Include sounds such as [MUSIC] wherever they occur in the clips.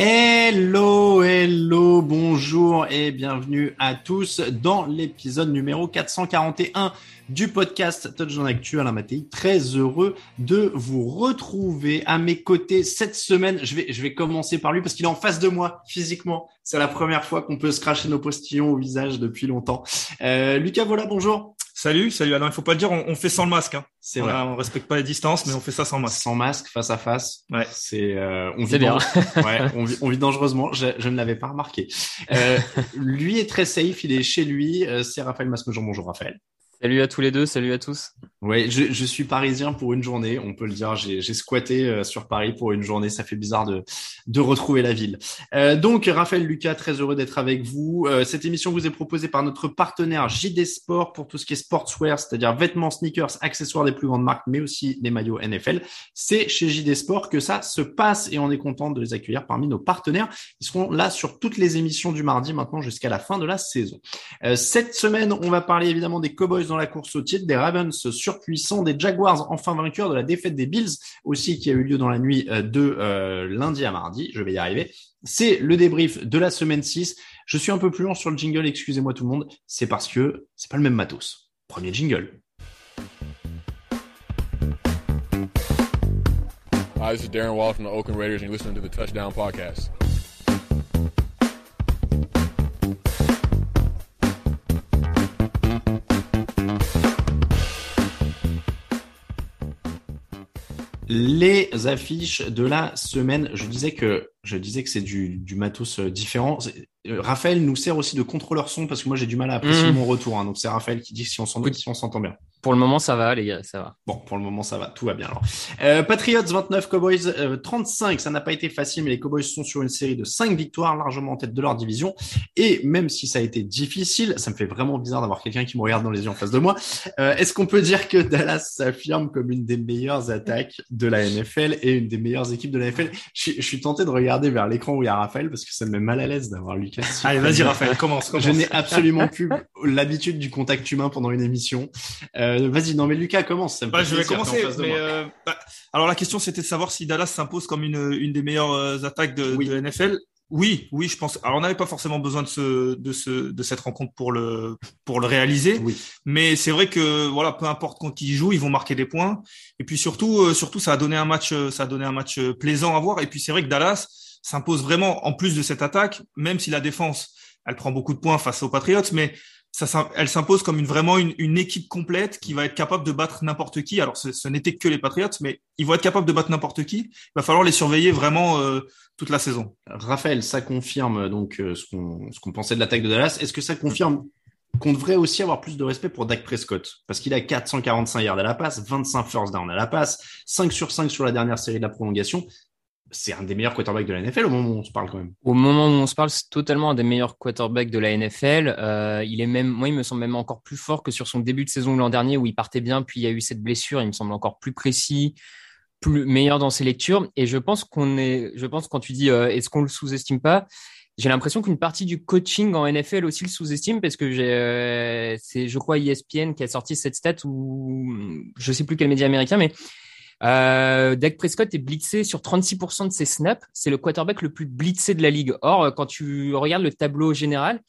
Hello, hello, bonjour et bienvenue à tous dans l'épisode numéro 441 du podcast Touchdown Actu. Alain Mattei, très heureux de vous retrouver à mes côtés cette semaine. Je vais, je vais commencer par lui parce qu'il est en face de moi physiquement. C'est la première fois qu'on peut se cracher nos postillons au visage depuis longtemps. Euh, Lucas, voilà, bonjour. Salut, salut Alain. Il faut pas le dire, on, on fait sans le masque. Hein. C'est vrai. on respecte pas les distances, mais on fait ça sans masque. Sans masque, face à face. Ouais. C'est, euh, on vit C'est bien. [LAUGHS] ouais, on vit, on vit dangereusement. Je, je ne l'avais pas remarqué. Euh, [LAUGHS] lui est très safe. Il est chez lui. Euh, c'est Raphaël Masmejean. Bonjour Raphaël. Salut à tous les deux, salut à tous. Ouais, je, je suis parisien pour une journée, on peut le dire. J'ai j'ai squatté euh, sur Paris pour une journée. Ça fait bizarre de, de retrouver la ville. Euh, donc, Raphaël Lucas, très heureux d'être avec vous. Euh, cette émission vous est proposée par notre partenaire JD Sport pour tout ce qui est sportswear, c'est-à-dire vêtements, sneakers, accessoires des plus grandes marques, mais aussi des maillots NFL. C'est chez JD Sport que ça se passe et on est content de les accueillir parmi nos partenaires. Ils seront là sur toutes les émissions du mardi maintenant jusqu'à la fin de la saison. Euh, cette semaine, on va parler évidemment des Cowboys dans la course au titre, des Ravens surpuissants, des Jaguars enfin vainqueurs, de la défaite des Bills aussi qui a eu lieu dans la nuit euh, de euh, lundi à mardi. Je vais y arriver. C'est le débrief de la semaine 6. Je suis un peu plus lent sur le jingle, excusez-moi tout le monde. C'est parce que c'est pas le même matos. Premier jingle. Hi, this is Darren Waller from the Oakland Raiders, and you're listening to the Touchdown Podcast. Les affiches de la semaine. Je disais que je disais que c'est du, du matos euh, différent. Euh, Raphaël nous sert aussi de contrôleur son parce que moi j'ai du mal à apprécier Mhm. mon retour. hein. donc c'est Raphaël qui dit si on s'en- Écoute. si on s'entend bien. Pour le moment, ça va, les gars, ça va. Bon, pour le moment, ça va, tout va bien alors. Euh, Patriots 29, Cowboys euh, 35. Ça n'a pas été facile, mais les Cowboys sont sur une série de 5 victoires, largement en tête de leur division. Et même si ça a été difficile, ça me fait vraiment bizarre d'avoir quelqu'un qui me regarde dans les yeux en face de moi. Euh, Est-ce qu'on peut dire que Dallas s'affirme comme une des meilleures attaques de la NFL et une des meilleures équipes de la NFL je, suis- je suis tenté de regarder vers l'écran où il y a Raphaël parce que ça me met mal à l'aise d'avoir Lucas. Allez, vas-y. Raphaël, commence. commence. Je n'ai absolument plus l'habitude du contact humain pendant une émission. Euh, Vas-y, non mais Lucas commence. Ça me Bah, je vais commencer. Mais euh, bah, alors la question c'était de savoir si Dallas s'impose comme une, une des meilleures euh, attaques de, Oui. de NFL. Oui, oui, je pense. Alors on n'avait pas forcément besoin de ce, de ce, de cette rencontre pour le, pour le réaliser. Oui. Mais c'est vrai que voilà, peu importe contre qui ils jouent, ils vont marquer des points. Et puis surtout, euh, surtout, ça a donné un match, euh, ça a donné un match euh, plaisant à voir. Et puis c'est vrai que Dallas s'impose vraiment en plus de cette attaque, même si la défense, elle prend beaucoup de points face aux Patriots, mais ça, elle s'impose comme une vraiment une, une équipe complète qui va être capable de battre n'importe qui. Alors ce, ce n'était que les Patriots, mais ils vont être capables de battre n'importe qui. Il va falloir les surveiller vraiment euh, toute la saison. Raphaël, ça confirme donc euh, ce qu'on ce qu'on pensait de l'attaque de Dallas. Est-ce que ça confirme qu'on devrait aussi avoir plus de respect pour Dak Prescott? Parce qu'il a 445 yards à la passe, 25 first down à la passe, 5 sur 5 sur la dernière série de la prolongation. C'est un des meilleurs quarterbacks de la NFL au moment où on se parle quand même. Au moment où on se parle, c'est totalement un des meilleurs quarterbacks de la NFL. Euh, il est même, moi, il me semble même encore plus fort que sur son début de saison l'an dernier où il partait bien, puis il y a eu cette blessure. Il me semble encore plus précis, plus meilleur dans ses lectures. Et je pense qu'on est, je pense quand tu dis, euh, est-ce qu'on le sous-estime pas? J'ai l'impression qu'une partie du coaching en NFL aussi le sous-estime parce que j'ai, euh, c'est, je crois, ESPN qui a sorti cette stat ou je sais plus quel média américain, mais Euh, Dak Prescott est blitzé sur 36% de ses snaps. C'est le quarterback le plus blitzé de la ligue. Or, quand tu regardes le tableau général,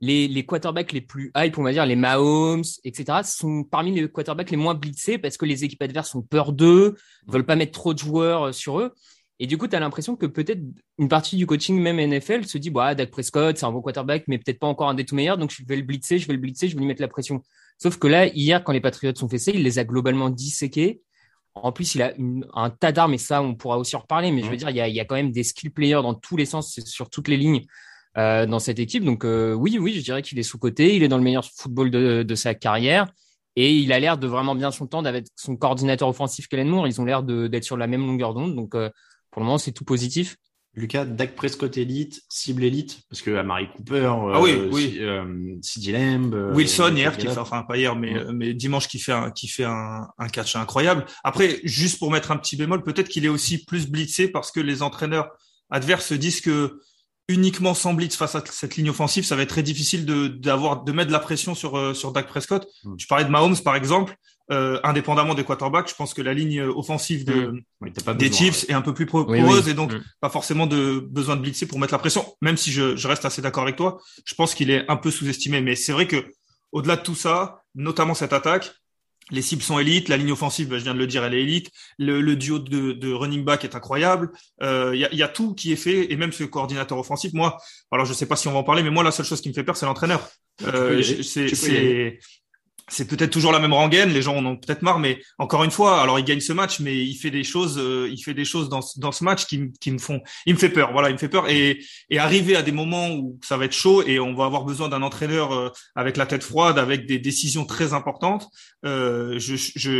les, les quarterbacks les plus hype, on va dire les Mahomes, etc., sont parmi les quarterbacks les moins blitzés parce que les équipes adverses ont peur d'eux, veulent pas mettre trop de joueurs euh, sur eux. Et du coup, tu as l'impression que peut-être une partie du coaching, même NFL, se dit, bah, Dak Prescott, c'est un bon quarterback, mais peut-être pas encore un des tout meilleurs, donc je vais le blitzer, je vais le blitzer, je vais lui mettre la pression. Sauf que là, hier, quand les Patriots sont fessés, il les a globalement disséqués. En plus, il a un tas d'armes, et ça, on pourra aussi en reparler, mais je veux dire, il y, a, il y a quand même des skill players dans tous les sens, sur toutes les lignes. Euh, dans cette équipe. Donc euh, oui, oui, je dirais qu'il est sous-côté. Il est dans le meilleur football de, de sa carrière. Et il a l'air de vraiment bien son temps avec son coordinateur offensif Kellen Moore. Ils ont l'air d'être sur la même longueur d'onde. Donc euh, pour le moment, c'est tout positif. Lucas, Dak Prescott élite, cible élite, parce que Amari Cooper, ah oui, oui. CD Lamb, Wilson hier qui fait, enfin pas hier, mais, mais dimanche qui fait un, qui fait un, un catch incroyable. Après, juste pour mettre un petit bémol, peut-être qu'il est aussi plus blitzé parce que les entraîneurs adverses se disent que uniquement sans blitz face à cette ligne offensive, ça va être très difficile de d'avoir de mettre de la pression sur euh, sur Dak Prescott. Mm. Tu parlais de Mahomes par exemple, euh, indépendamment des quarterbacks, je pense que la ligne offensive de mm. des Chiefs est un peu plus poreuse et donc mm. pas forcément de besoin de blitzer pour mettre la pression. Même si je, je reste assez d'accord avec toi, je pense qu'il est un peu sous-estimé. Mais c'est vrai que au-delà de tout ça, notamment cette attaque, les cibles sont élites, la ligne offensive, je viens de le dire, elle est élite. Le, duo de, de, running back est incroyable. Il euh, y, a, y, a, tout qui est fait, et même ce coordinateur offensif. Moi, alors je sais pas si on va en parler, mais moi la seule chose qui me fait peur, c'est l'entraîneur. Euh, c'est c'est peut-être toujours la même rengaine, les gens en ont peut-être marre, mais encore une fois, alors il gagne ce match, mais il fait des choses, euh, il fait des choses dans, dans ce match qui, qui, me font, il me fait peur, voilà, il me fait peur et, et arriver à des moments où ça va être chaud et on va avoir besoin d'un entraîneur euh, avec la tête froide, avec des décisions très importantes. Euh, je,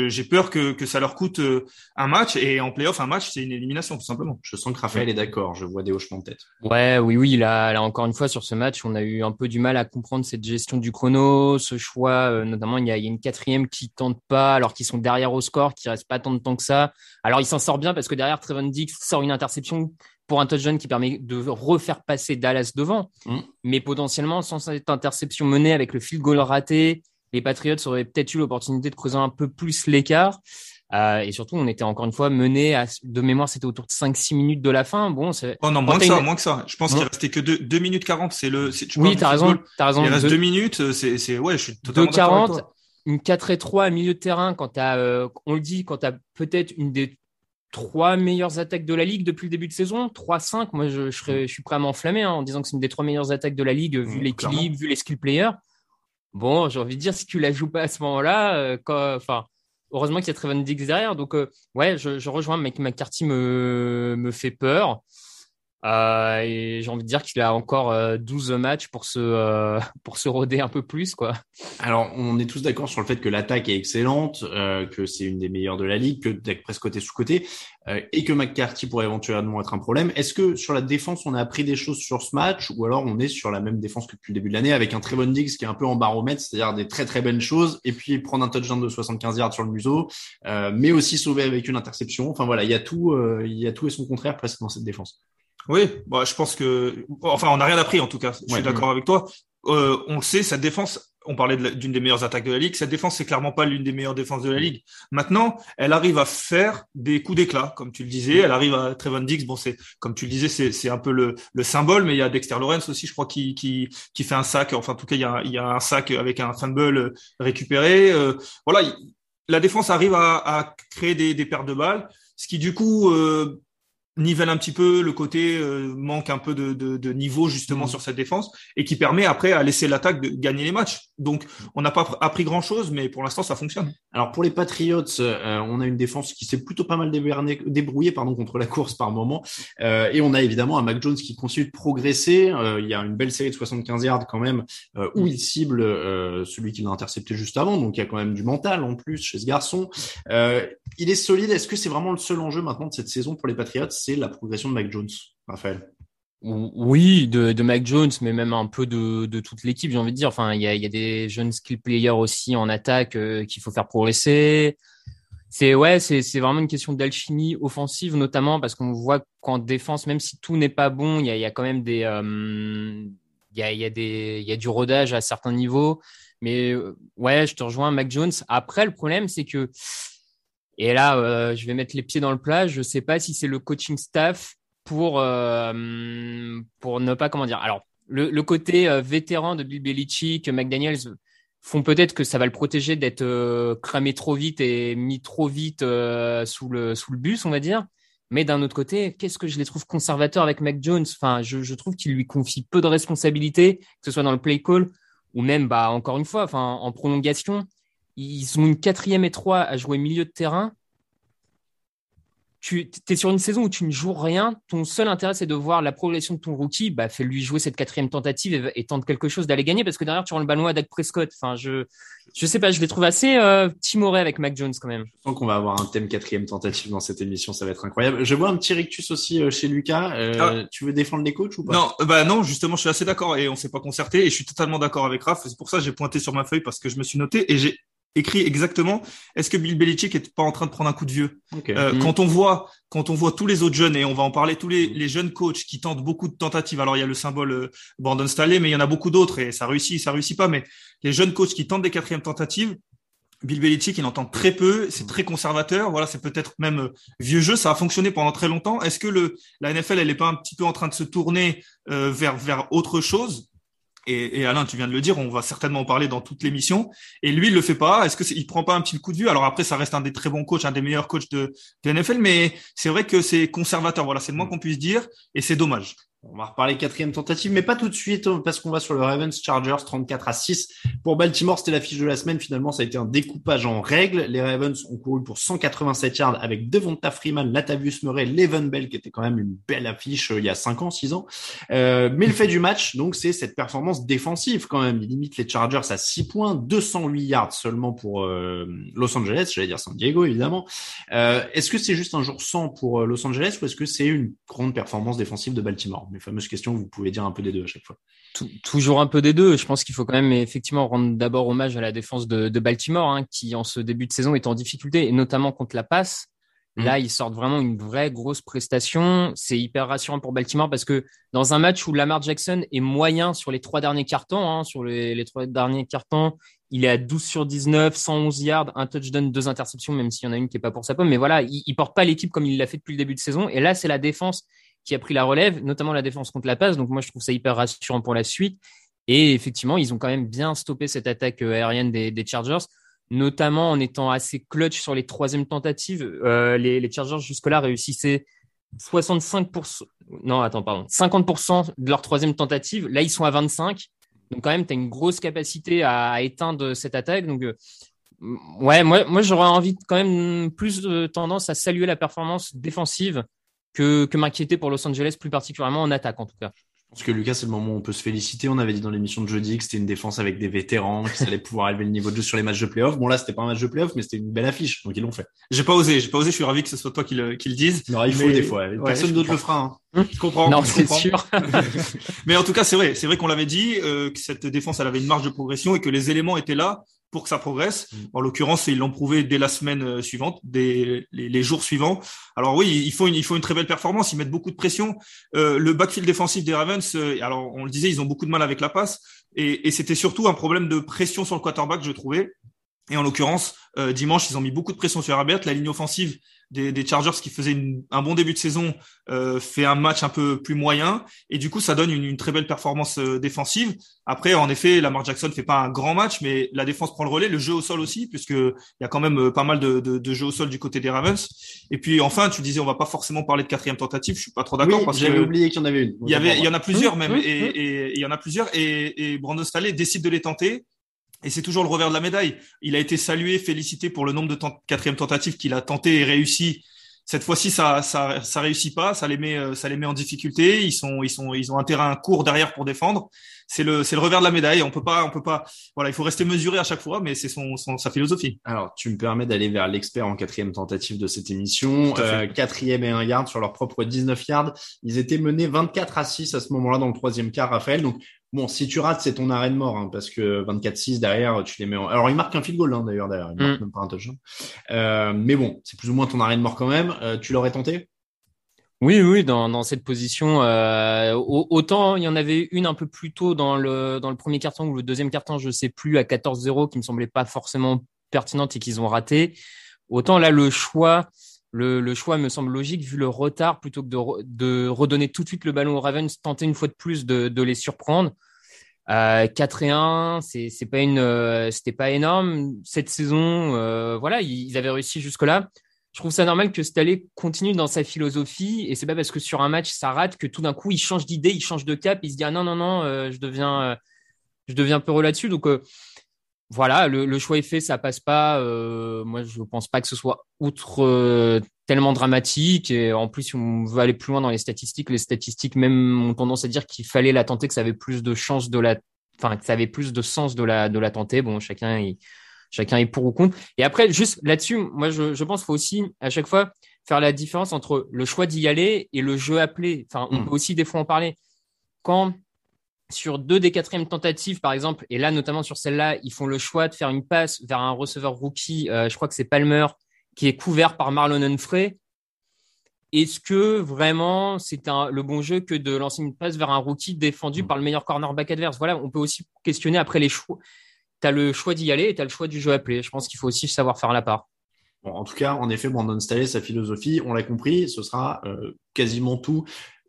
j'ai peur que, que ça leur coûte euh, un match et en playoff un match c'est une élimination tout simplement. Je sens que Raphaël est d'accord, je vois des hochements de tête. Ouais, oui, oui, là, là encore une fois sur ce match, on a eu un peu du mal à comprendre cette gestion du chrono, ce choix notamment il y a, une quatrième qui tente pas, alors qu'ils sont derrière au score, qui reste pas tant de temps que ça. Alors il s'en sort bien parce que derrière Trevon Dix sort une interception pour un touchdown qui permet de refaire passer Dallas devant. Mm. Mais potentiellement, sans cette interception menée avec le field goal raté, les Patriots auraient peut-être eu l'opportunité de creuser un peu plus l'écart. Euh, et surtout, on était encore une fois mené à, de mémoire, c'était autour de 5-6 minutes de la fin. Bon, c'est. Oh non, moins que ça, moins que ça. Je pense qu'il restait que 2, 2 minutes 40. C'est le, oui, t'as raison, t'as raison. Il reste 2 minutes. Euh, c'est, c'est, ouais, je suis totalement 2 une 4 et 3 à milieu de terrain, quand tu euh, on le dit, quand tu as peut-être une des trois meilleures attaques de la ligue depuis le début de saison, 3-5, moi je, je, suis prêt à m'enflammer hein, en disant que c'est une des trois meilleures attaques de la ligue, vu mmh, l'équilibre, vu les skill players. Bon, j'ai envie de dire, si tu la joues pas à ce moment-là, euh, enfin, heureusement qu'il y a Trevon derrière. Donc, euh, ouais, je, rejoins, mais McCarthy me, me fait peur. Euh, j'ai envie de dire qu'il a encore 12 euh, matchs pour se, euh, [LAUGHS] pour se roder un peu plus. quoi. Alors, on est tous d'accord sur le fait que l'attaque est excellente, euh, que c'est une des meilleures de la ligue, que Dak Prescott est sous-côté, et que McCarthy pourrait éventuellement être un problème. Est-ce que sur la défense, on a appris des choses sur ce match, ou alors on est sur la même défense que depuis le début de l'année, avec un Trevon Diggs qui est un peu en baromètre, c'est-à-dire des très très belles choses, et puis prendre un touchdown de 75 yards sur le museau, mais aussi sauver avec une interception. Enfin voilà, il y a tout, il y a tout et son contraire presque dans cette défense. Oui, bah, je pense que, enfin, on n'a rien appris en tout cas. Je suis d'accord avec toi. Euh, on le sait, cette défense, on parlait d'une des meilleures attaques de la ligue. Cette défense, c'est clairement pas l'une des meilleures défenses de la ligue. Maintenant, elle arrive à faire des coups d'éclat, comme tu le disais. Elle arrive à Trevon Diggs. Bon, c'est comme tu le disais, c'est un peu le, le, symbole, mais il y a Dexter Lawrence aussi, je crois, qui, qui, qui fait un sac. Enfin, en tout cas, il y a, il y a un sac avec un fumble récupéré. Euh, voilà, la défense arrive à, à créer des, des pertes de balles, ce qui du coup euh, nivelle un petit peu le côté euh, manque un peu de, de, de niveau justement mm. sur cette défense et qui permet après à laisser l'attaque de gagner les matchs. Donc on n'a pas appris grand chose, mais pour l'instant ça fonctionne. Alors pour les Patriots, euh, on a une défense qui s'est plutôt pas mal débrouillée pardon contre la course par moment, euh, et on a évidemment un Mac Jones qui continue de progresser. il y a une belle série de 75 yards quand même où il cible celui qui l'a intercepté juste avant, donc il y a quand même du mental en plus chez ce garçon. il est solide. Est-ce que c'est vraiment le seul enjeu maintenant de cette saison pour les Patriots? La progression de Mac Jones, Raphaël oui, de, Mac Jones, mais même un peu de, toute l'équipe, j'ai envie de dire. Enfin, il y a, y a, des jeunes skill players aussi en attaque euh, qu'il faut faire progresser. C'est ouais, c'est vraiment une question d'alchimie offensive notamment parce qu'on voit qu'en défense, même si tout n'est pas bon, il y a, y a quand même des euh, il y a, y a des il y a du rodage à certains niveaux. Mais euh, ouais, je te rejoins, Mac Jones. Après, le problème, c'est que Et là, euh, je vais mettre les pieds dans le plat. Je sais pas si c'est le coaching staff pour euh, pour ne pas comment dire. Alors le, côté euh, vétéran de Bill Belichick, McDaniels font peut-être que ça va le protéger d'être cramé trop vite et mis trop vite sous le sous le bus, on va dire. Mais d'un autre côté, qu'est-ce que je les trouve conservateurs avec Mac Jones? Enfin, je, je trouve qu'il lui confie peu de responsabilités, que ce soit dans le play call ou même, bah, encore une fois, enfin, en prolongation. Ils ont une quatrième et trois à jouer milieu de terrain tu es sur une saison où tu ne joues rien, ton seul intérêt c'est de voir la progression de ton rookie, bah fais-lui jouer cette quatrième tentative et, tente quelque chose d'aller gagner parce que derrière tu rends le ballon à Dak Prescott. Enfin, je je sais pas, je les trouve assez euh, timorés avec Mac Jones quand même. Je sens qu'on va avoir un thème quatrième tentative dans cette émission, ça va être incroyable. Je vois un petit rictus aussi euh, chez Lucas. Euh, ah. Tu veux défendre les coachs ou pas? Non, bah non, justement, je suis assez d'accord et on s'est pas concerté et je suis totalement d'accord avec Raph. C'est pour ça que j'ai pointé sur ma feuille parce que je me suis noté et j'ai écrit exactement est-ce que Bill Belichick est pas en train de prendre un coup de vieux? Euh, mm. Quand on voit quand on voit tous les autres jeunes et on va en parler tous les, les jeunes coachs qui tentent beaucoup de tentatives. Alors il y a le symbole euh, Brandon Staley, mais il y en a beaucoup d'autres et ça réussit, ça réussit pas. Mais les jeunes coachs qui tentent des quatrièmes tentatives, Bill Belichick, il entend très peu, c'est très conservateur. Voilà, c'est peut-être même euh, vieux jeu. Ça a fonctionné pendant très longtemps. Est-ce que le la NFL, elle est pas un petit peu en train de se tourner euh, vers vers autre chose? Et, et, Alain, tu viens de le dire, on va certainement en parler dans toute l'émission. Et lui, il le fait pas. Est-ce que il prend pas un petit coup de vue? Alors après, ça reste un des très bons coachs, un des meilleurs coachs de, de NFL, mais c'est vrai que c'est conservateur. Voilà, c'est le moins mm. qu'on puisse dire, et c'est dommage. On va reparler quatrième tentative, mais pas tout de suite hein, parce qu'on va sur le Ravens Chargers 34 à 6. Pour Baltimore, c'était l'affiche de la semaine. Finalement, ça a été un découpage en règle. Les Ravens ont couru pour 187 yards avec Devonta Freeman, Latavius Murray, Levan Bell, qui était quand même une belle affiche euh, il y a 5 ans, 6 ans. Euh, mais le fait du match, donc, c'est cette performance défensive quand même. Il limite les Chargers à 6 points, 208 yards seulement pour euh, Los Angeles, j'allais dire San Diego évidemment. Est-ce que c'est juste un jour sans pour Los Angeles ou est-ce que c'est une grande performance défensive de Baltimore? Fameuses questions, vous pouvez dire un peu des deux à chaque fois. toujours un peu des deux. Je pense qu'il faut quand même effectivement rendre d'abord hommage à la défense de, Baltimore, hein, qui en ce début de saison est en difficulté, et notamment contre la passe. Mmh. Là, ils sortent vraiment une vraie grosse prestation. C'est hyper rassurant pour Baltimore parce que dans un match où Lamar Jackson est moyen sur les trois derniers cartons, hein, sur les, trois derniers cartons, il est à 12 sur 19, 111 yards, un touchdown, deux interceptions, même s'il y en a une qui est pas pour sa pomme. Mais voilà, il, il porte pas l'équipe comme il l'a fait depuis le début de saison. Et là, c'est la défense qui a pris la relève, notamment la défense contre la passe. Donc moi, je trouve ça hyper rassurant pour la suite. Et effectivement, ils ont quand même bien stoppé cette attaque euh, aérienne des, Chargers, notamment en étant assez clutch sur les troisièmes tentatives. Euh, les, Chargers jusque-là réussissaient 65%, non, attends, pardon, 50% de leur troisième tentative. Là, ils sont à 25. Donc quand même, tu as une grosse capacité à, éteindre cette attaque. Donc euh, ouais, moi, moi j'aurais envie quand même plus de tendance à saluer la performance défensive que, que m'inquiéter pour Los Angeles, plus particulièrement en attaque en tout cas. Je pense que Lucas, c'est le moment où on peut se féliciter. On avait dit dans l'émission de jeudi que c'était une défense avec des vétérans, qui allaient pouvoir élever le niveau de jeu sur les matchs de playoff. Bon, là, c'était pas un match de playoff, mais c'était une belle affiche. Donc, ils l'ont fait. J'ai pas osé, j'ai pas osé. Je suis ravi que ce soit toi qui le, qui le dise. Non, il faut des fois. Personne d'autre le fera. Hein. Je comprends. Non, c'est sûr. [LAUGHS] mais en tout cas, c'est vrai. C'est vrai qu'on l'avait dit, euh, que cette défense, elle avait une marge de progression et que les éléments étaient là pour que ça progresse. Mm. En l'occurrence, ils l'ont prouvé dès la semaine euh, suivante, dès les, jours suivants. Alors oui, il faut une, il faut une très belle performance. Ils mettent beaucoup de pression. Euh, le backfield défensif des Ravens, euh, alors on le disait, ils ont beaucoup de mal avec la passe, et, et c'était surtout un problème de pression sur le quarterback, je trouvais. Et en l'occurrence, dimanche, ils ont mis beaucoup de pression sur Herbert. La ligne offensive des, des Chargers qui faisaient un bon début de saison euh, fait un match un peu plus moyen et du coup ça donne une, une très belle performance euh, défensive. Après en effet Lamar Jackson fait pas un grand match mais la défense prend le relais, le jeu au sol aussi puisque il y a quand même euh, pas mal de, de, de jeux au sol du côté des Ravens. Et puis enfin tu disais on va pas forcément parler de quatrième tentative, je suis pas trop d'accord parce j'avais oublié qu'il y en avait une. Il y avait il y en a plusieurs même et, et, il y en a plusieurs et, et Brandon Staley décide de les tenter et c'est toujours le revers de la médaille. Il a été salué, félicité pour le nombre de quatrième tentatives qu'il a tenté et réussi cette fois-ci, ça, ça, ça réussit pas, ça les met, euh, ça les met en difficulté. Ils sont, ils sont, ils ont un terrain court derrière pour défendre. C'est le, c'est le revers de la médaille. On peut pas, on peut pas. Voilà, il faut rester mesuré à chaque fois, mais c'est son, son, sa philosophie. Alors, tu me permets d'aller vers l'expert en quatrième tentative de cette émission. Euh, quatrième et un yard sur leur propre 19 yards. Ils étaient menés 24 à 6 à ce moment-là dans le troisième quart, Raphaël. Donc, Bon, si tu rates, c'est ton arrêt de mort, hein, parce que 24-6 derrière, tu les mets en... Alors, il marque un field goal, hein, d'ailleurs, derrière. Il marque mm. même pas un touchdown. Euh, mais bon, c'est plus ou moins ton arrêt de mort quand même. Euh, tu l'aurais tenté? Oui, oui, dans, dans cette position. Euh, autant, il y en avait une un peu plus tôt dans le, dans le premier carton ou le deuxième carton, je sais plus, à 14-0, qui me semblait pas forcément pertinente et qu'ils ont raté. Autant là, le choix, le, choix me semble logique vu le retard plutôt que de, redonner tout de suite le ballon aux Ravens, tenter une fois de plus de, les surprendre. Euh, 4 et 1, c'est pas une, euh, c'était pas énorme cette saison. Euh, voilà, ils, avaient réussi jusque là. Je trouve ça normal que Staley continue dans sa philosophie et c'est pas parce que sur un match ça rate que tout d'un coup il change d'idée, il change de cap, il se dit ah non non non, euh, je deviens, je deviens peureux là-dessus. Donc voilà, le, choix est fait, ça passe pas. Euh, moi, je pense pas que ce soit outre euh, tellement dramatique. Et en plus, si on veut aller plus loin dans les statistiques, les statistiques même ont tendance à dire qu'il fallait la tenter, que ça avait plus de chances de la, enfin, que ça avait plus de sens de la, de la tenter. Bon, chacun, il, chacun est pour ou contre. Et après, juste là-dessus, moi, je, je pense qu'il faut aussi à chaque fois faire la différence entre le choix d'y aller et le jeu appelé. Enfin, on mm. peut aussi des fois en parler. Quand sur deux des quatrièmes tentatives, par exemple, et là notamment sur celle-là, ils font le choix de faire une passe vers un receveur rookie. Euh, je crois que c'est Palmer qui est couvert par Marlon Humphrey. Est-ce que vraiment c'est le bon jeu que de lancer une passe vers un rookie défendu par le meilleur cornerback adverse? Voilà, on peut aussi questionner après les choix. Tu as le choix d'y aller et tu as le choix du jeu appelé. Je pense qu'il faut aussi savoir faire la part. Bon, en tout cas, en effet, Brandon Staley, sa philosophie, on l'a compris, ce sera euh, quasiment tout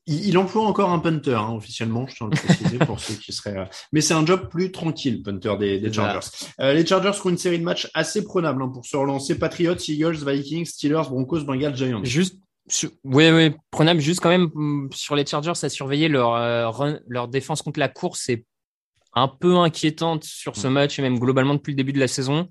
il, emploie encore un punter hein, officiellement, je tiens à le préciser pour ceux qui seraient. Euh, mais c'est un job plus tranquille, punter des, Chargers. Euh, les Chargers ont une série de matchs assez prenables hein, pour se relancer. Patriots, Eagles, Vikings, Steelers, Broncos, Bengals, Giants. Juste, oui, oui, prenable. Juste quand même mm, sur les Chargers, à surveiller leur euh, leur défense contre la course est un peu inquiétante sur ce mm. match et même globalement depuis le début de la saison.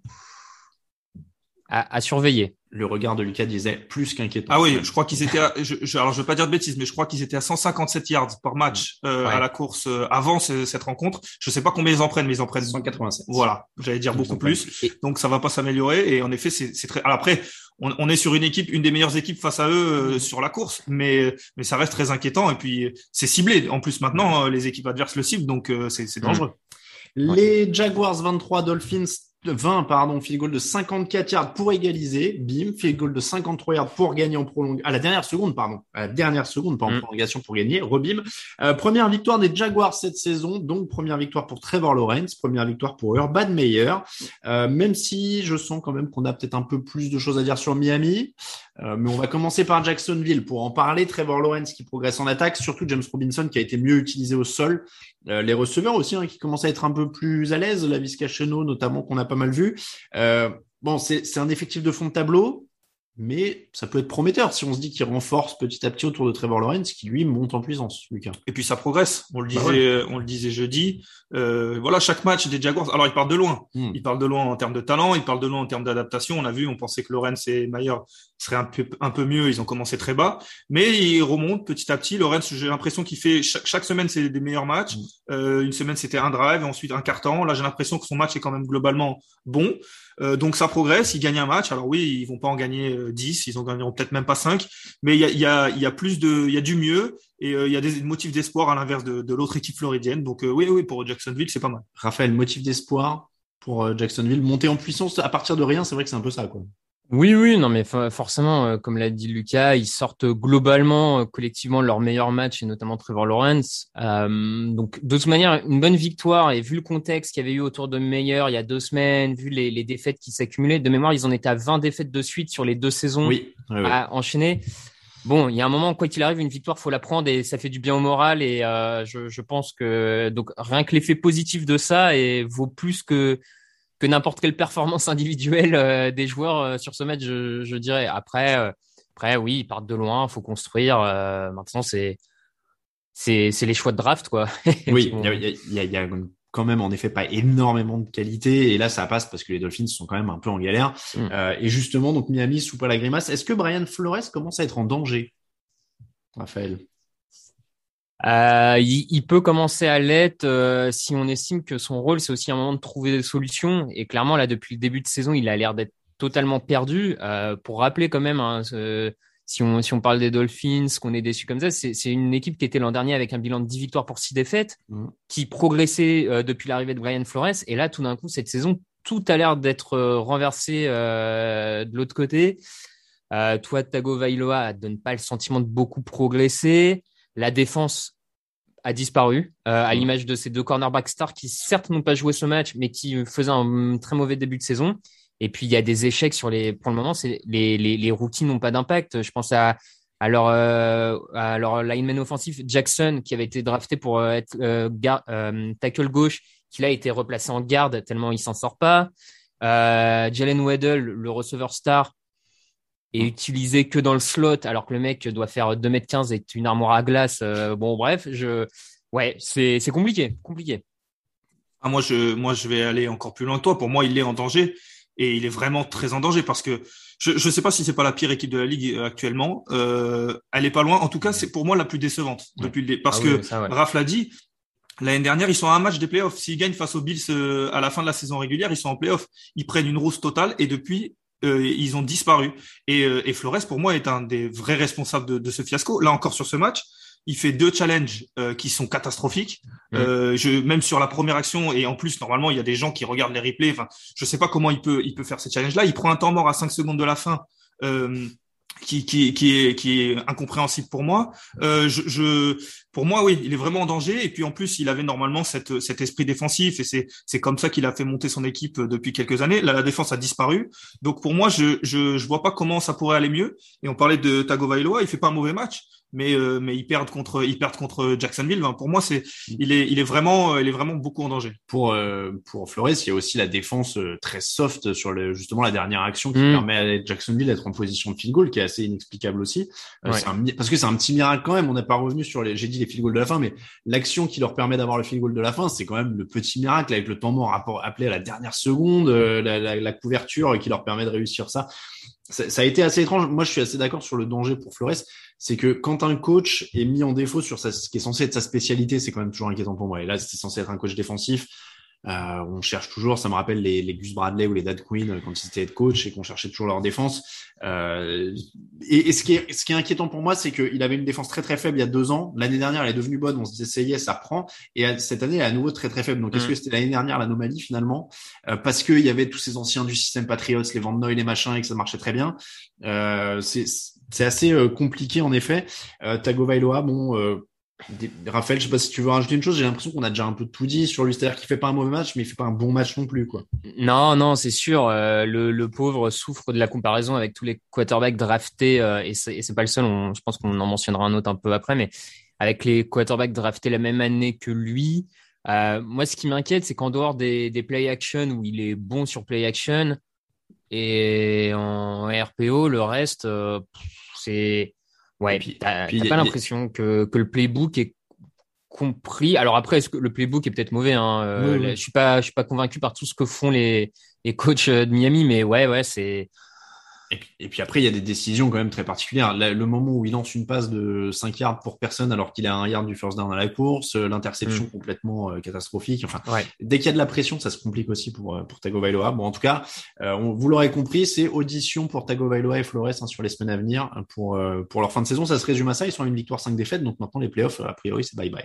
À surveiller le regard de Lucas disait plus qu'inquiétant. Ah oui, je crois qu'ils étaient, à, je, je, alors je veux pas dire de bêtises, mais je crois qu'ils étaient à 157 yards par match euh, à la course euh, avant cette rencontre. Je sais pas combien ils en prennent, mais ils en prennent 187. Voilà, j'allais dire beaucoup plus. Donc ça va pas s'améliorer. Et en effet, c'est très. Alors après, on, on, est sur une équipe, une des meilleures équipes face à eux euh, sur la course, mais mais ça reste très inquiétant. Et puis c'est ciblé. En plus maintenant, les équipes adverses le ciblent, donc c'est dangereux. Les Jaguars 23, Dolphins 20, pardon, field goal de 54 yards pour égaliser, bim, field goal de 53 yards pour gagner en prolongation, à la dernière seconde, pardon, à la dernière seconde, pas en mm. prolongation pour gagner, rebim. Euh, première victoire des Jaguars cette saison, donc première victoire pour Trevor Lawrence, première victoire pour Urban Meyer, euh, même si je sens quand même qu'on a peut-être un peu plus de choses à dire sur Miami, euh, mais on va commencer par Jacksonville pour en parler. Trevor Lawrence qui progresse en attaque, surtout James Robinson qui a été mieux utilisé au sol. Euh, les receveurs aussi hein, qui commencent à être un peu plus à l'aise, la Vizcacheno notamment qu'on a pas mal vu. Euh, bon, c'est un effectif de fond de tableau mais ça peut être prometteur si on se dit qu'il renforce petit à petit autour de Trevor Lawrence, qui lui monte en puissance, Lucas. Et puis ça progresse. On le bah disait, on le disait jeudi. Euh, voilà, chaque match des Jaguars. Alors il parle de loin. Hmm. Il parle de loin en termes de talent. Il parle de loin en termes d'adaptation. On a vu, on pensait que Lawrence et Mayer seraient un peu, un peu mieux. Ils ont commencé très bas, mais ils remontent petit à petit. Lawrence, j'ai l'impression qu'il fait chaque, semaine c'est des meilleurs matchs. Hmm. Euh, une semaine c'était un drive, et ensuite un carton. Là, j'ai l'impression que son match est quand même globalement bon. Euh, donc ça progresse, ils gagnent un match. Alors oui, ils vont pas en gagner 10, euh, ils en gagneront peut-être même pas 5, mais il y a, plus de, il y a du mieux et euh, il y a des motifs d'espoir à l'inverse de, l'autre équipe floridienne. Donc oui, oui, pour Jacksonville, c'est pas mal. Raphaël, motif d'espoir pour Jacksonville, monter en puissance à partir de rien, c'est vrai que c'est un peu ça, quoi. Oui, oui, non, mais forcément, euh, comme l'a dit Lucas, ils sortent globalement, euh, collectivement, leur meilleur match, et notamment Trevor Lawrence. Euh, donc, de toute manière, une bonne victoire, et vu le contexte qu'il y avait eu autour de Meyer il y a deux semaines, vu les, les défaites qui s'accumulaient, de mémoire, ils en étaient à 20 défaites de suite sur les deux saisons oui, à enchaîner. Bon, il y a un moment, quoi qu'il arrive, une victoire, faut la prendre et ça fait du bien au moral. Et je, je pense que donc rien que l'effet positif de ça et vaut plus que que n'importe quelle performance individuelle euh, des joueurs euh, sur ce match, je, je dirais. Après, euh, après, oui, ils partent de loin, il faut construire. maintenant, c'est c'est les choix de draft, quoi. [LAUGHS] oui, il y a, y, y a, quand même en effet pas énormément de qualité et là ça passe parce que les Dolphins sont quand même un peu en galère mm. et justement donc Miami sous pas la grimace est-ce que Brian Flores commence à être en danger Raphaël? Euh, il, peut commencer à l'être euh, si on estime que son rôle, c'est aussi un moment de trouver des solutions. Et clairement, là, depuis le début de saison, il a l'air d'être totalement perdu. Euh, pour rappeler quand même, hein, si, on, si on parle des Dolphins, qu'on est déçu comme ça, c'est une équipe qui était l'an dernier avec un bilan de 10 victoires pour 6 défaites, mmh. qui progressait euh, depuis l'arrivée de Brian Flores. Et là, tout d'un coup, cette saison, tout a l'air d'être renversé de l'autre côté. toi, Tagovailoa donne pas le sentiment de beaucoup progresser. La défense a disparu, euh, à l'image de ces deux cornerbacks stars qui certes n'ont pas joué ce match, mais qui faisaient un très mauvais début de saison. Et puis il y a des échecs sur les. Pour le moment, c'est les, les, les rookies n'ont pas d'impact. Je pense à à leur, euh, à leur lineman offensif Jackson qui avait été drafté pour euh, être euh, tackle gauche, qui là a été replacé en garde tellement il s'en sort pas. Jalen Weddle, le receveur star, est utilisé que dans le slot alors que le mec doit faire 2m15 et une armoire à glace. bon bref, je ouais, c'est c'est compliqué, compliqué. Ah, moi je moi je vais aller encore plus loin que toi. Pour moi, il est en danger et il est vraiment très en danger parce que je ne sais pas si c'est pas la pire équipe de la ligue euh, actuellement. Euh, elle est pas loin. En tout cas, c'est pour moi la plus décevante depuis le parce ah que Raph l'a dit. L'année dernière, ils sont à un match des playoffs. S'ils gagnent face aux Bills euh, à la fin de la saison régulière, ils sont en playoffs. Ils prennent une rousse totale et depuis, euh, ils ont disparu. Et, et, Flores, pour moi, est un des vrais responsables de, de, ce fiasco. Là encore sur ce match, il fait deux challenges euh, qui sont catastrophiques. Euh, je, même sur la première action, et en plus, normalement, il y a des gens qui regardent les replays. Enfin, je sais pas comment il peut, il peut faire ces challenges-là. Il prend un temps mort à 5 secondes de la fin. Euh, qui, qui, qui, est, qui est incompréhensible pour moi. Euh, je, je, pour moi, oui, il est vraiment en danger. Et puis en plus, il avait normalement cette, cet esprit défensif et c'est, c'est comme ça qu'il a fait monter son équipe depuis quelques années. Là, la défense a disparu. Donc pour moi, je, je, je vois pas comment ça pourrait aller mieux. Et on parlait de Tagovailoa, il fait pas un mauvais match mais euh, mais ils perdent contre ils perdent contre Jacksonville. pour moi, c'est il est il est vraiment euh, il est vraiment beaucoup en danger. Pour euh, pour Flores, il y a aussi la défense très soft sur le justement la dernière action qui mm. permet à Jacksonville d'être en position de field goal, qui est assez inexplicable aussi. parce que c'est un petit miracle quand même. On n'est pas revenu sur les j'ai dit les field goals de la fin, mais l'action qui leur permet d'avoir le field goal de la fin, c'est quand même le petit miracle avec le temps mort appelé à la dernière seconde, la, la, la couverture qui leur permet de réussir ça ça, a été assez étrange. Moi, je suis assez d'accord sur le danger pour Flores. C'est que quand un coach est mis en défaut sur ce qui est censé être sa spécialité, c'est quand même toujours inquiétant pour moi. Et là, c'est censé être un coach défensif. Euh, on cherche toujours, ça me rappelle les, les Gus Bradley ou les Dad Quinn euh, quand ils étaient coach et qu'on cherchait toujours leur défense. Euh, et, et, ce, qui est, ce qui est inquiétant pour moi, c'est qu'il avait une défense très très faible il y a deux ans. L'année dernière, elle est devenue bonne. On se disait ça ça prend. Et cette année, elle est à nouveau très très faible. Donc est-ce mm. que c'était l'année dernière l'anomalie finalement? Euh, parce qu'il y avait tous ces anciens du système Patriots, les Van Noy, les machins et que ça marchait très bien. Euh, c'est assez compliqué en effet. Tagovailoa, bon Raphaël, je sais pas si tu veux rajouter une chose. J'ai l'impression qu'on a déjà un peu tout dit sur lui. C'est-à-dire qu'il fait pas un mauvais match, mais il fait pas un bon match non plus, quoi. Non, non, c'est sûr. Euh, le, pauvre souffre de la comparaison avec tous les quarterbacks draftés, euh, et c'est pas le seul. je pense qu'on en mentionnera un autre un peu après, mais avec les quarterbacks draftés la même année que lui. Euh, moi, ce qui m'inquiète, c'est qu'en dehors des, des play action où il est bon sur play action et en RPO, le reste, euh, c'est Ouais, t'as pas l'impression que, que le playbook est compris. Alors après, est-ce que le playbook est peut-être mauvais hein euh, Je suis pas, je suis pas convaincu par tout ce que font les, les coachs de Miami, mais ouais, ouais, c'est et puis, après, il y a des décisions quand même très particulières. Le, moment où il lance une passe de 5 yards pour personne alors qu'il a un yard du first down à la course, euh, l'interception mm. complètement euh, catastrophique. Enfin, dès qu'il y a de la pression, ça se complique aussi pour euh, pour Tagovailoa. Bon, en tout cas, on, vous l'aurez compris, c'est audition pour Tagovailoa et Flores hein, sur les semaines à venir pour pour leur fin de saison. Ça se résume à ça. Ils sont à une victoire, 5 défaites. Donc maintenant, les playoffs, a priori, c'est bye bye.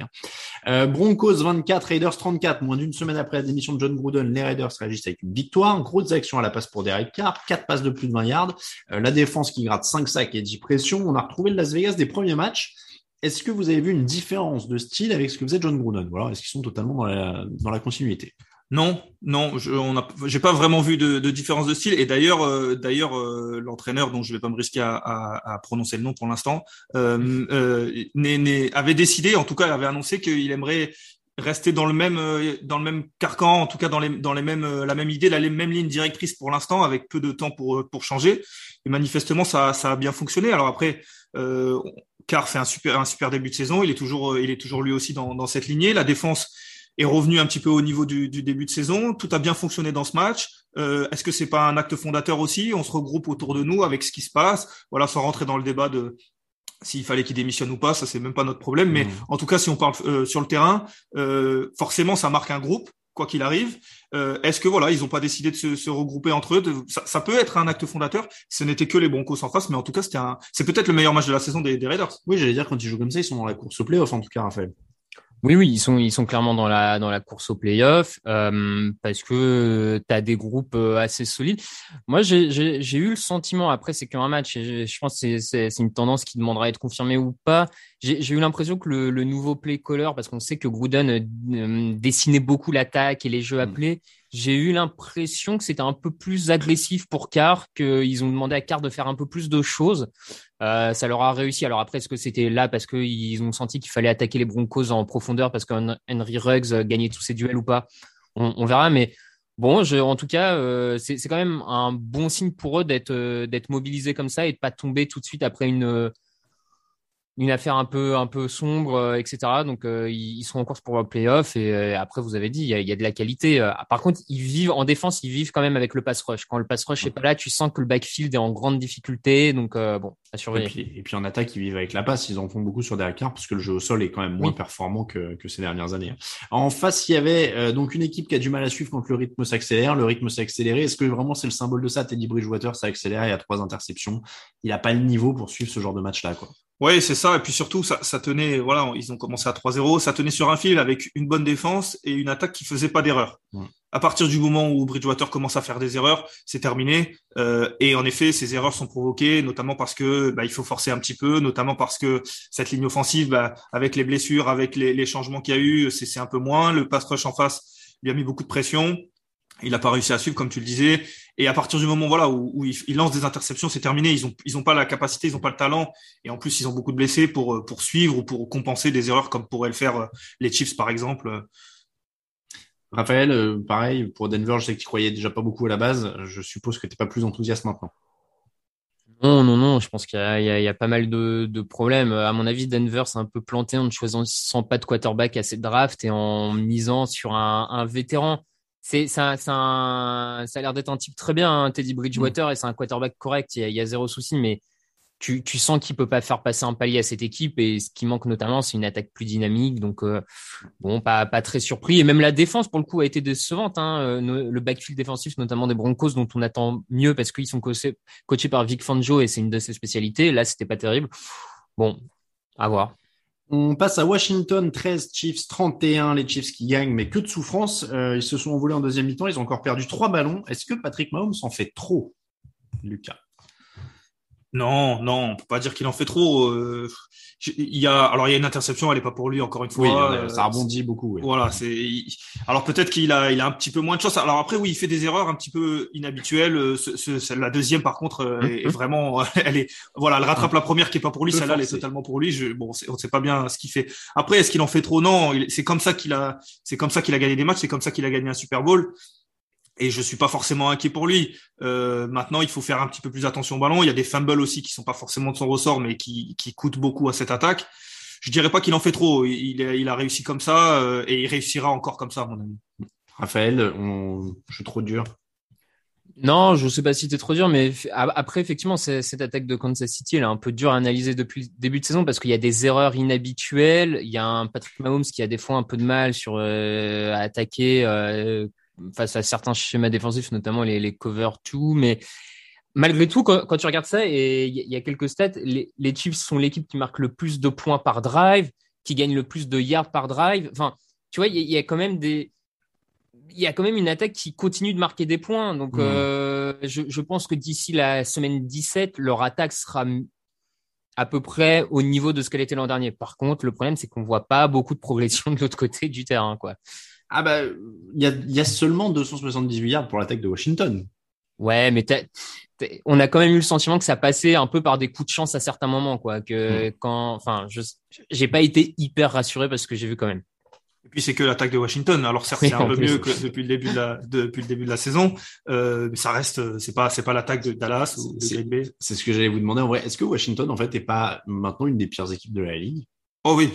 Hein. Broncos 24, Raiders 34. Moins d'une semaine après la démission de John Gruden, les Raiders réagissent avec une victoire. Grosse action à la passe pour Derek Carr, 4 passes de plus de 20 yards. Euh, la défense qui gratte 5 sacs et 10 pressions. On a retrouvé le Las Vegas des premiers matchs. Est-ce que vous avez vu une différence de style avec ce que faisait John Gruden? Voilà, est-ce qu'ils sont totalement dans la, dans la continuité? Non, non, je, on j'ai pas vraiment vu de, de, différence de style. Et d'ailleurs, euh, d'ailleurs, euh, l'entraîneur, dont je vais pas me risquer à, à, à prononcer le nom pour l'instant, euh, [LAUGHS] avait décidé, en tout cas, avait annoncé qu'il aimerait rester dans le même euh, dans le même carcan, en tout cas dans les dans les mêmes euh, la même idée, la même ligne directrice pour l'instant, avec peu de temps pour euh, pour changer. Et manifestement, ça ça a bien fonctionné. Alors après, euh, Carr fait un super un super début de saison. Il est toujours il est toujours lui aussi dans dans cette lignée. La défense est revenue un petit peu au niveau du, du début de saison. Tout a bien fonctionné dans ce match. Euh, Est-ce que c'est pas un acte fondateur aussi? On se regroupe autour de nous avec ce qui se passe. Voilà, sans rentrer dans le débat de s'il fallait qu'il démissionne ou pas, ça c'est même pas notre problème. Mais mmh. en tout cas, si on parle euh, sur le terrain, euh, forcément, ça marque un groupe, quoi qu'il arrive. Euh, est-ce que voilà, ils n'ont pas décidé de se, regrouper entre eux ça, peut être un acte fondateur. Ce n'était que les Broncos en face, mais en tout cas, c'était c'est peut-être le meilleur match de la saison des, Raiders. Oui, j'allais dire quand ils jouent comme ça, ils sont dans la course au playoff en tout cas, Raphaël. Oui, oui, ils sont, ils sont clairement dans la, dans la course au playoff euh, parce que tu as des groupes euh, assez solides. Moi, j'ai eu le sentiment, après, c'est qu'un match, et je, pense que c'est une tendance qui demandera à être confirmée ou pas. J'ai eu l'impression que le, le, nouveau play caller, parce qu'on sait que Gruden euh, dessinait beaucoup l'attaque et les jeux mm. appelés, j'ai eu l'impression que c'était un peu plus agressif pour Carr, qu'ils ont demandé à Carr de faire un peu plus de choses. Euh, ça leur a réussi. Alors après, est-ce que c'était là parce qu'ils ont senti qu'il fallait attaquer les Broncos en profondeur parce qu'Henry Ruggs gagnait tous ses duels ou pas? On, verra. Mais bon, en tout cas, euh, c'est quand même un bon signe pour eux d'être euh, d'être mobilisés comme ça et de pas tomber tout de suite après une une affaire un peu un peu sombre, euh, etc. Donc euh, ils, sont en course pour le playoff et euh, après vous avez dit il y a, il y a de la qualité. par contre ils vivent en défense, ils vivent quand même avec le pass rush. Quand le pass rush est pas là, tu sens que le backfield est en grande difficulté. Donc bon, à surveiller. Et puis, en attaque ils vivent avec la passe. Ils en font beaucoup sur Derek Carr parce que le jeu au sol est quand même moins performant que, que ces dernières années. Hein. En face il y avait donc une équipe qui a du mal à suivre quand le rythme s'accélère. Le rythme s'est accéléré. Est-ce que vraiment c'est le symbole de ça? Teddy Bridgewater ça accélère. Il y a trois interceptions. Il a pas le niveau pour suivre ce genre de match là quoi. Ouais, c'est ça. Et puis surtout, ça, ça, tenait, voilà, ils ont commencé à 3-0, ça tenait sur un fil avec une bonne défense et une attaque qui faisait pas d'erreur. À partir du moment où Bridgewater commence à faire des erreurs, c'est terminé. Euh, et en effet, ces erreurs sont provoquées, notamment parce que bah, il faut forcer un petit peu, notamment parce que cette ligne offensive, bah, avec les blessures, avec les, les changements qu'il y a eu, c'est un peu moins. Le pass rush en face lui a mis beaucoup de pression. Il n'a pas réussi à suivre, comme tu le disais. Et à partir du moment voilà où, où ils, lancent des interceptions, c'est terminé. Ils ont ils ont pas la capacité, ils ont pas le talent, et en plus ils ont beaucoup de blessés pour euh, pour suivre ou pour compenser des erreurs comme pourraient le faire euh, les Chiefs par exemple. Raphaël, euh, pareil pour Denver, je sais que tu croyais déjà pas beaucoup à la base. Je suppose que tu n'es pas plus enthousiaste maintenant. Non, non, non. Je pense qu'il y, y, a pas mal de, de, problèmes. À mon avis, Denver s'est un peu planté en ne choisissant pas de quarterback à cette draft et en misant sur un, un vétéran c'est ça, ça, ça a l'air d'être un type très bien, hein, Teddy Bridgewater, et c'est un quarterback correct. Il y a, zéro souci, mais tu, tu sens qu'il peut pas faire passer un palier à cette équipe. Et ce qui manque notamment, c'est une attaque plus dynamique. Donc euh, bon, pas, pas très surpris. Et même la défense, pour le coup, a été décevante. Hein. Euh, le backfield défensif, notamment des Broncos, dont on attend mieux parce qu'ils sont coachés, coachés par Vic Fangio et c'est une de ses spécialités. Là, c'était pas terrible. Bon, à voir. On passe à Washington, 13 Chiefs, 31, les Chiefs qui gagnent, mais que de souffrance. Euh, ils se sont envolés en deuxième mi-temps, ils ont encore perdu trois ballons. Est-ce que Patrick Mahomes en fait trop, Lucas? Non, non, on peut pas dire qu'il en fait trop. Euh, il y a alors il y a une interception, elle est pas pour lui encore une fois. Oui, euh, ça rebondit beaucoup. Voilà, c'est alors peut-être qu'il a il a un petit peu moins de chance. Alors après oui, il fait des erreurs un petit peu inhabituelles. Euh, ce, la deuxième par contre euh, hum, est, hum. vraiment [LAUGHS] elle est voilà, elle rattrape la première qui est pas pour lui, celle-là elle est totalement pour lui. Je, bon, on sait pas bien ce qu'il fait. Après est-ce qu'il en fait trop? Non, c'est comme ça qu'il a c'est comme ça qu'il a gagné des matchs, c'est comme ça qu'il a gagné un Super Bowl et je suis pas forcément inquiet pour lui. Euh, maintenant, il faut faire un petit peu plus attention au ballon. Il y a des fumbles aussi qui sont pas forcément de son ressort, mais qui, qui coûtent beaucoup à cette attaque. Je dirais pas qu'il en fait trop. Il, il a réussi comme ça euh, et il réussira encore comme ça, à mon avis. Raphaël, on... je suis trop dur. Non, je sais pas si es trop dur, mais après, effectivement, cette attaque de Kansas City, elle est un peu dure à analyser depuis le début de saison parce qu'il y a des erreurs inhabituelles. Il y a un Patrick Mahomes qui a des fois un peu de mal sur euh, à attaquer euh, face à certains schémas défensifs, notamment les, les cover two. Mais malgré tout, quand, quand tu regardes ça, et il y, a quelques stats, les, les Chiefs sont l'équipe qui marque le plus de points par drive, qui gagne le plus de yards par drive. Enfin, tu vois, il y, a quand même des il y a quand même une attaque qui continue de marquer des points. Donc, euh, je, je, pense que d'ici la semaine 17, leur attaque sera à peu près au niveau de ce qu'elle était l'an dernier. Par contre, le problème, c'est qu'on voit pas beaucoup de progression [LAUGHS] de l'autre côté du terrain, quoi. Ah bah, il y a, y a, seulement 278 yards pour l'attaque de Washington. Ouais, mais on a quand même eu le sentiment que ça passait un peu par des coups de chance à certains moments, quoi. Que hmm. quand, enfin, je, j'ai pas été hyper rassuré parce que j'ai vu quand même. Et puis c'est que l'attaque de Washington. Alors certes, c'est un peu mieux que depuis le début de la, depuis le début de la saison, euh, mais ça reste, c'est pas, c'est pas l'attaque de Dallas ou de Green Bay. C'est ce que j'allais vous demander en vrai. Est-ce que Washington en fait est pas maintenant une des pires équipes de la ligue? Oh oui.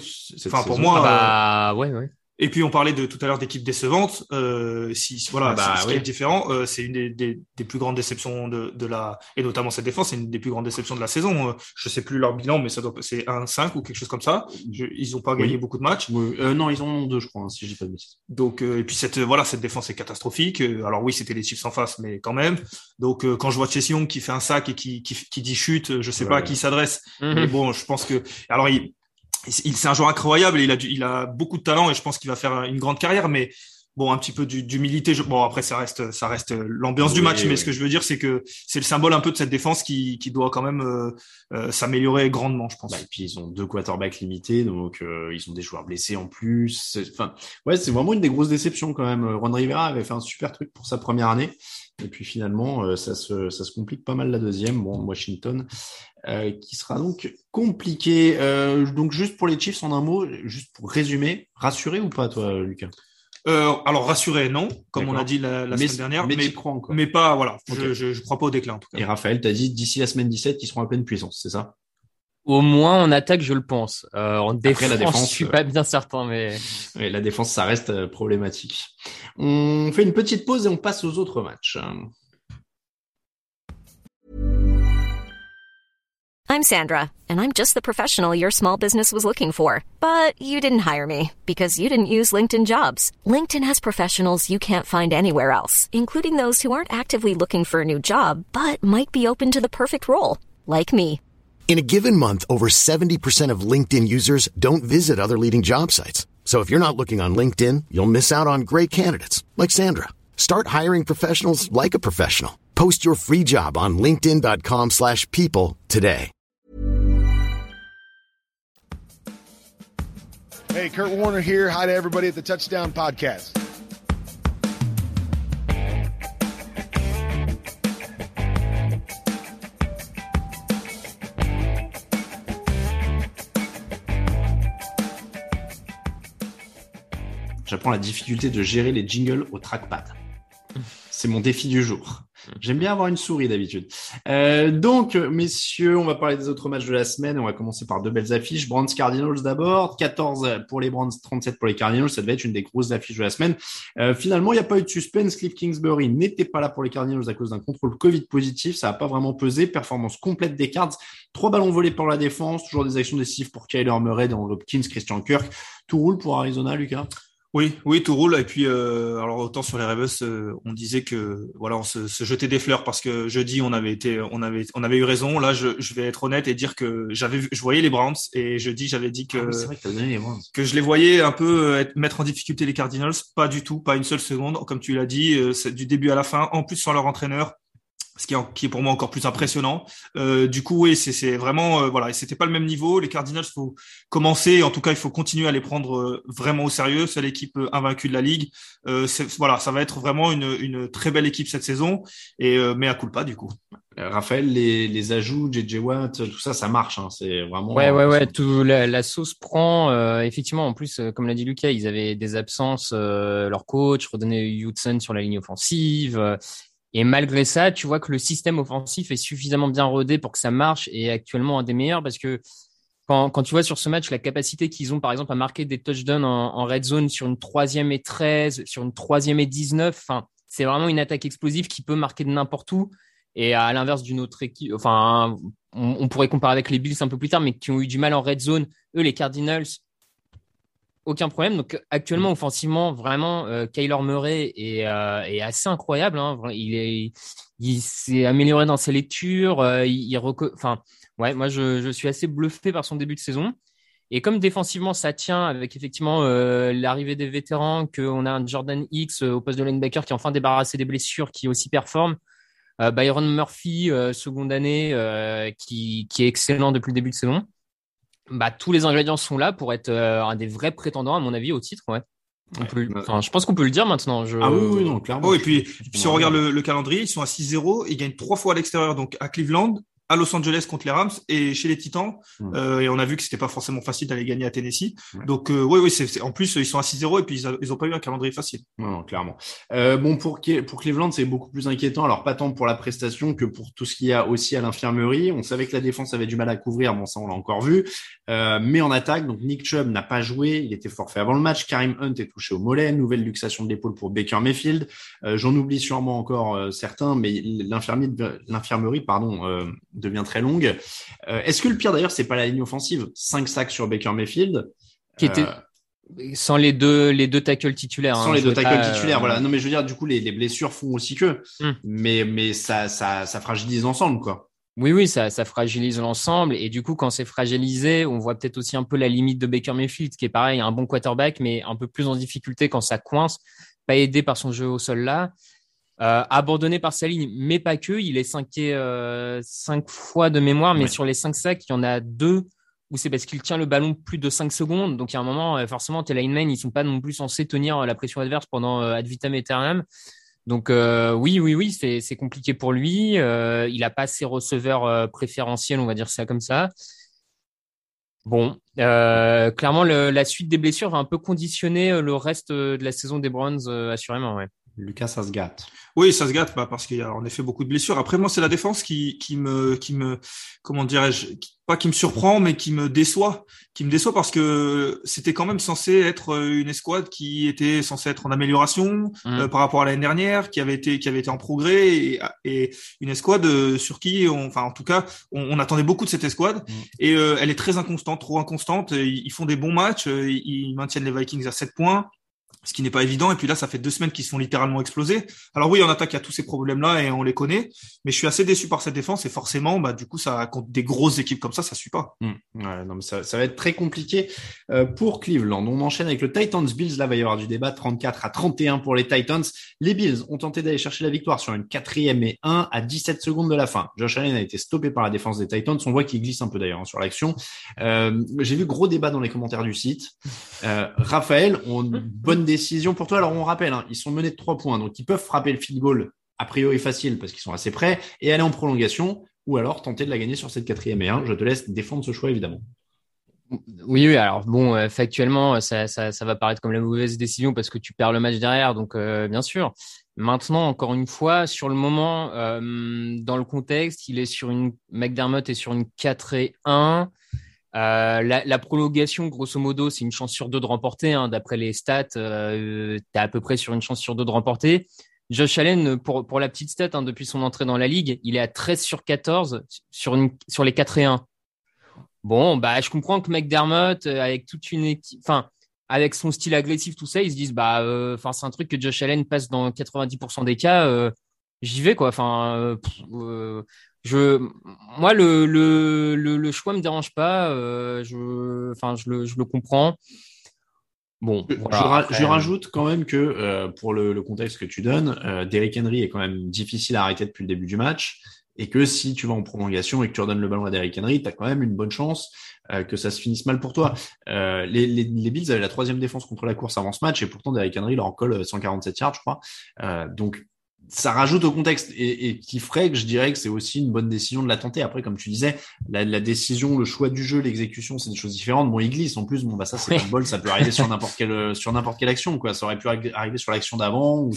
Enfin pour moi. Ah bah, ouais, ouais. Et puis on parlait de tout à l'heure d'équipes décevantes. Euh, si voilà, bah, ce qui est différent, euh, c'est une des, des, des, plus grandes déceptions de, de, la et notamment cette défense, c'est une des plus grandes déceptions de la saison. Euh, je sais plus leur bilan, mais ça doit c'est 1-5 ou quelque chose comme ça. ils ont pas gagné beaucoup de matchs. Euh, non, ils en ont deux, je crois, hein, si je dis pas de bêtises. Donc euh, et puis cette voilà, cette défense est catastrophique. Alors oui, c'était les Chiefs en face, mais quand même. Donc quand je vois Chase Young qui fait un sac et qui qui, qui dit chute, je sais pas à qui s'adresse. Mhm. Mais bon, je pense que alors il c'est un joueur incroyable et il a, du, il a beaucoup de talent et je pense qu'il va faire une grande carrière. Mais bon, un petit peu d'humilité. Bon, après, ça reste, ça reste l'ambiance du match, mais ce que je veux dire, c'est que c'est le symbole un peu de cette défense qui, qui doit quand même euh, euh, s'améliorer grandement, je pense. Bah, et puis ils ont deux quarterbacks limités, donc euh, ils ont des joueurs blessés en plus. Enfin, ouais, c'est vraiment une des grosses déceptions quand même. Ron Rivera avait fait un super truc pour sa première année, et puis finalement, ça se, ça se complique pas mal la deuxième. Bon, Washington. qui sera donc compliqué. donc juste pour les Chiefs en un mot, juste pour résumer, rassuré ou pas toi, Lucas? Euh, alors rassuré, non, comme on a dit la, semaine dernière, mais, mais, crois mais pas voilà. Je, je, crois pas au déclin en tout cas. Et Raphaël, t'as dit d'ici la semaine 17 qu'ils seront à pleine puissance, c'est ça? Au moins en attaque, je le pense. Euh, en défense, la défense, je suis pas bien certain, mais la défense, ça reste euh, problématique. On fait une petite pause et on passe aux autres matchs. I'm Sandra, and I'm just the professional your small business was looking for. But you didn't hire me because you didn't use LinkedIn jobs. LinkedIn has professionals you can't find anywhere else, including those who aren't actively looking for a new job but might be open to the perfect role, like me. In a given month, over 70% of LinkedIn users don't visit other leading job sites. So if you're not looking on LinkedIn, you'll miss out on great candidates like Sandra. Start hiring professionals like a professional. Post your free job on linkedin.com/people today. Hey, Kurt Warner here. Hi to everybody at the Touchdown Podcast. La difficulté de gérer les jingles au trackpad. C'est mon défi du jour. J'aime bien avoir une souris d'habitude. Euh, donc, messieurs, on va parler des autres matchs de la semaine. On va commencer par deux belles affiches. Brands Cardinals d'abord. 14 pour les Brands, 37 pour les Cardinals. Ça devait être une des grosses affiches de la semaine. Euh, finalement, il n'y a pas eu de suspense. Cliff Kingsbury n'était pas là pour les Cardinals à cause d'un contrôle Covid positif. Ça n'a pas vraiment pesé. Performance complète des Cards. Trois ballons volés pour la défense. Toujours des actions décisives pour Kyler Murray dans Hopkins, Christian Kirk. Tout roule pour Arizona, Lucas? Oui, oui, tout roule. Et puis, euh, alors autant sur les Ravens, euh, on disait que voilà, on se, se, jetait des fleurs parce que jeudi on avait été, on avait, on avait eu raison. Là, je, je vais être honnête et dire que j'avais, je voyais les Browns et jeudi j'avais dit que ah, vrai que, les que je les voyais un peu être, mettre en difficulté les Cardinals. Pas du tout, pas une seule seconde. Comme tu l'as dit, euh, du début à la fin. En plus sans leur entraîneur, ce qui est, qui est, pour moi encore plus impressionnant. Euh, du coup, oui, c'est vraiment euh, voilà, c'était pas le même niveau. Les Cardinals, faut commencer, en tout cas, il faut continuer à les prendre euh, vraiment au sérieux. C'est l'équipe euh, invaincue de la ligue. Euh, voilà, ça va être vraiment une, une très belle équipe cette saison, et mais à coup pas du coup. Raphaël, les, les ajouts, JJ Watt, tout ça, ça marche. Hein, c'est vraiment. Ouais, ouais, ouais. Tout la, la sauce prend. effectivement, en plus, comme l'a dit Lucas, ils avaient des absences. leur coach, redonner Hudson sur la ligne offensive. Et malgré ça, tu vois que le système offensif est suffisamment bien rodé pour que ça marche et actuellement un des meilleurs parce que quand, tu vois sur ce match la capacité qu'ils ont par exemple à marquer des touchdowns en, en red zone sur une troisième et 13, sur une troisième et 19, enfin, c'est vraiment une attaque explosive qui peut marquer de n'importe où. Et à l'inverse d'une autre équipe, enfin, on, on, pourrait comparer avec les Bills un peu plus tard, mais qui ont eu du mal en red zone. Eux, les Cardinals, aucun problème. Donc actuellement, offensivement, vraiment, euh, Kyler Murray est, euh, est assez incroyable. Hein. Il est, il s'est amélioré dans ses lectures. Euh, il, il enfin, ouais, moi je, je, suis assez bluffé par son début de saison. Et comme défensivement ça tient avec effectivement euh, l'arrivée des vétérans, qu'on a un Jordan X au poste de linebacker qui est enfin débarrassé des blessures, qui aussi performe. Byron Murphy, seconde année, qui, qui est excellent depuis le début de saison bah, tous les ingrédients sont là pour être euh, un des vrais prétendants, à mon avis, au titre. Ouais. On peut, enfin, je pense qu'on peut le dire maintenant. Je... Ah oui, oui, non, clairement. Oh, et puis, si on regarde le, le, calendrier, ils sont à 6-0, ils gagnent trois fois à l'extérieur, donc à Cleveland, à Los Angeles contre les Rams et chez les Titans. Hmm. Euh, et on a vu que c'était pas forcément facile d'aller gagner à Tennessee. Donc euh, oui, oui, c'est en plus ils sont à 6-0 et puis ils, ils ont pas eu un calendrier facile. Non, clairement. Euh, bon pour pour Cleveland, c'est beaucoup plus inquiétant. Alors pas tant pour la prestation que pour tout ce qu'il y a aussi à l'infirmerie. On savait que la défense avait du mal à couvrir. Bon ça on l'a encore vu. Euh, mais en attaque, donc Nick Chubb n'a pas joué. Il était forfait avant le match. Karim Hunt est touché au mollet. Nouvelle luxation de l'épaule pour Baker Mayfield. Euh, j'en oublie sûrement encore euh, certains, mais l'infirmerie pardon devient très longue. Euh, est-ce que le pire d'ailleurs, c'est pas la ligne offensive? 5 sacs sur Baker Mayfield. Qui était euh, sans les deux les deux tackles titulaires. Sans hein, les deux tackles titulaires, voilà. Non mais je veux dire, du coup, les, les blessures font aussi que. Hmm. Mais mais ça, ça ça fragilise l'ensemble quoi. Oui, oui, ça, ça fragilise l'ensemble. Et du coup, quand c'est fragilisé, on voit peut-être aussi un peu la limite de Baker Mayfield, qui est pareil, un bon quarterback, mais un peu plus en difficulté quand ça coince, pas aidé par son jeu au sol là. Euh, abandonné par sa ligne, mais pas que. Il est cinqué euh, cinq fois de mémoire, mais sur les cinq sacs, il y en a deux où c'est parce qu'il tient le ballon plus de cinq secondes. Donc, il y a un moment, euh, forcément, tes linemen, ils sont pas non plus censés tenir la pression adverse pendant ad vitam aeternam. Donc oui, oui, oui, c'est compliqué pour lui. il a pas ses receveurs préférentiels, on va dire ça comme ça. Bon, clairement, la suite des blessures va un peu conditionner le reste de la saison des Browns, assurément. Ouais. Lucas, ça. Oui, ça se gâte bah, parce qu'il y a en effet beaucoup de blessures. Après, moi, c'est la défense qui, qui me, qui me, comment dirais-je, pas qui me surprend, mais qui me déçoit, qui me déçoit parce que c'était quand même censé être une escouade qui était censée être en amélioration mmh. euh, par rapport à l'année dernière, qui avait été, qui avait été en progrès et, et une escouade euh, sur qui, on, enfin, en tout cas, on, attendait beaucoup de cette escouade mmh. et euh, elle est très inconstante, trop inconstante. Ils, font des bons matchs, ils maintiennent les Vikings à 7 points ce qui n'est pas évident. Et puis là, ça fait deux semaines qu'ils se font littéralement exploser. Alors oui, en attaque, il y a tous ces problèmes-là et on les connaît. Mais je suis assez déçu par cette défense et forcément, bah, du coup, ça contre des grosses équipes comme ça, ça suit pas. Ouais, non, mais ça, va être très compliqué euh, pour Cleveland. On enchaîne avec le Titans Bills. Là, va y avoir du débat 34 à 31 pour les Titans. Les Bills ont tenté d'aller chercher la victoire sur une quatrième et 1 à 17 secondes de la fin. Josh Allen a été stoppé par la défense des Titans. On voit qu'il glisse un peu d'ailleurs hein, sur l'action. Euh, J'ai vu gros débat dans les commentaires du site. Euh, Raphaël, on bonne décision pour toi. Alors on rappelle, hein, ils sont menés de trois points, donc ils peuvent frapper le field goal a priori facile parce qu'ils sont assez près et aller en prolongation ou alors tenter de la gagner sur cette quatrième et un. Je te laisse défendre ce choix évidemment. Oui. Alors bon, euh, factuellement, ça, ça, ça, va paraître comme la mauvaise décision parce que tu perds le match derrière, donc euh, bien sûr. Maintenant, encore une fois, sur le moment, euh, dans le contexte, il est sur une McDermott est sur une 4 et 1. Euh, la, prolongation, grosso modo, c'est une chance sur deux de remporter. Hein. D'après les stats, euh, tu à peu près sur une chance sur deux de remporter. Josh Allen, pour, pour la petite stat, hein, depuis son entrée dans la ligue, il est à 13 sur 14 sur, une, sur les 4 et 1. Bon, bah, je comprends que McDermott, euh, avec toute une équipe, enfin, avec son style agressif, tout ça, ils se disent, bah, euh, enfin, c'est un truc que Josh Allen passe dans 90% des cas, j'y vais, quoi. Enfin, je, moi, le, le, le, choix me dérange pas. Euh, je, enfin, je le, je le comprends. Bon, je, je, rajoute quand même que euh, pour le, le, contexte que tu donnes, euh, Derrick Henry est quand même difficile à arrêter depuis le début du match et que si tu vas en prolongation et que tu redonnes le ballon à Derrick Henry, tu as quand même une bonne chance euh, que ça se finisse mal pour toi. Euh, les, les, les, Bills avaient la troisième défense contre la course avant ce match et pourtant Derrick Henry leur en colle 147 yards, je crois. donc ça rajoute au contexte et, et, qui ferait que je dirais que c'est aussi une bonne décision de la tenter. Après, comme tu disais, la, la décision, le choix du jeu, l'exécution, c'est des choses différentes. Bon, il glisse en plus. Bon, bah ça, c'est un bol, ça peut arriver sur [LAUGHS] n'importe quelle sur n'importe quelle action, quoi. Ça aurait pu arriver sur l'action d'avant. Ou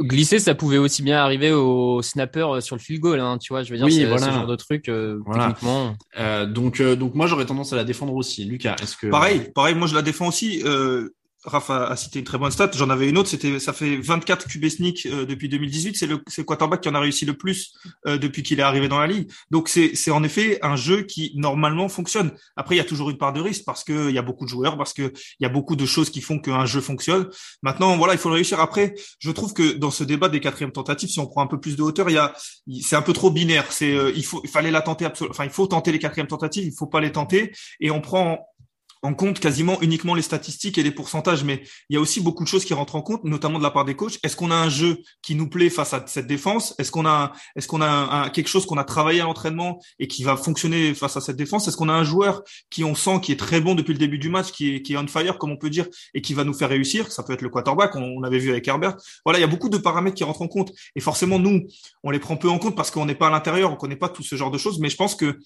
Glisser, ça pouvait aussi bien arriver au snapper euh, sur le field goal, hein, tu vois. Je veux dire, oui, voilà. ce genre de truc euh, techniquement. Euh, donc, euh, donc moi, j'aurais tendance à la défendre aussi. Lucas, est-ce que pareil, pareil, moi je la défends aussi. Euh, Rafa a cité une très bonne stat. J'en avais une autre. C'était, ça fait 24 QB sneak euh, depuis 2018. C'est le, c'est quarterback qui en a réussi le plus euh, depuis qu'il est arrivé dans la ligue. Donc c'est, c'est en effet un jeu qui normalement fonctionne. Après, il y a toujours une part de risque parce que il y a beaucoup de joueurs, parce que il y a beaucoup de choses qui font qu'un jeu fonctionne. Maintenant, voilà, il faut le réussir. Après, je trouve que dans ce débat des quatrièmes tentatives, si on prend un peu plus de hauteur, il y a, c'est un peu trop binaire. C'est, euh, il faut, il fallait la tenter absolument. Enfin, il faut tenter les quatrièmes tentatives. Il faut pas les tenter. Et on prend en compte quasiment uniquement les statistiques et les pourcentages, mais il y a aussi beaucoup de choses qui rentrent en compte, notamment de la part des coachs. Est-ce qu'on a un jeu qui nous plaît face à cette défense? Est-ce qu'on a, est-ce qu'on a quelque chose qu'on a travaillé à l'entraînement et qui va fonctionner face à cette défense? Est-ce qu'on a un joueur qui on sent qui est très bon depuis le début du match, qui est, qui est on fire comme on peut dire, et qui va nous faire réussir? Ça peut être le quarterback, on, on avait vu avec Herbert. Voilà, il y a beaucoup de paramètres qui rentrent en compte, et forcément nous, on les prend peu en compte parce qu'on n'est pas à l'intérieur, on connaît pas tout ce genre de choses. Mais je pense que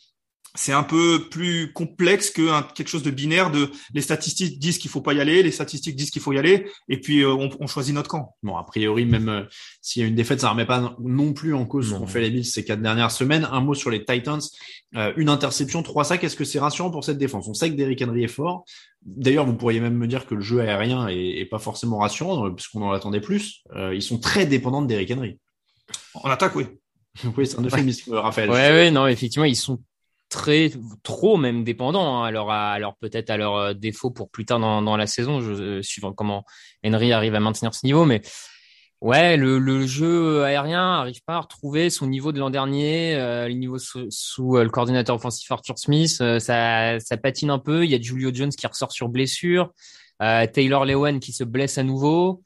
c'est un peu plus complexe que quelque chose de binaire de les statistiques disent qu'il faut pas y aller, les statistiques disent qu'il faut y aller, et puis euh, on, on, choisit notre camp. Bon, a priori, même euh, s'il y a une défaite, ça remet pas non plus en cause ce qu'ont fait les Bills ces quatre dernières semaines. Un mot sur les Titans, euh, une interception, trois sacs. Est-ce que c'est rassurant pour cette défense? On sait que Derrick Henry est fort. D'ailleurs, vous pourriez même me dire que le jeu aérien est, est pas forcément rassurant, puisqu'on en attendait plus. ils sont très dépendants de Derrick Henry. En attaque, oui. [LAUGHS] oui, c'est un euphémisme, ouais. Raphaël. Ouais, ouais, non, effectivement, ils sont très trop même dépendants hein, alors alors peut-être à leur euh, défaut pour plus tard dans, la saison euh, suivant comment Henry arrive à maintenir ce niveau mais Ouais, le, jeu aérien arrive pas à retrouver son niveau de l'an dernier, euh, le niveau sous, le coordinateur offensif Arthur Smith. Ça, patine un peu. Il y a Julio Jones qui ressort sur blessure, Taylor Lewan qui se blesse à nouveau.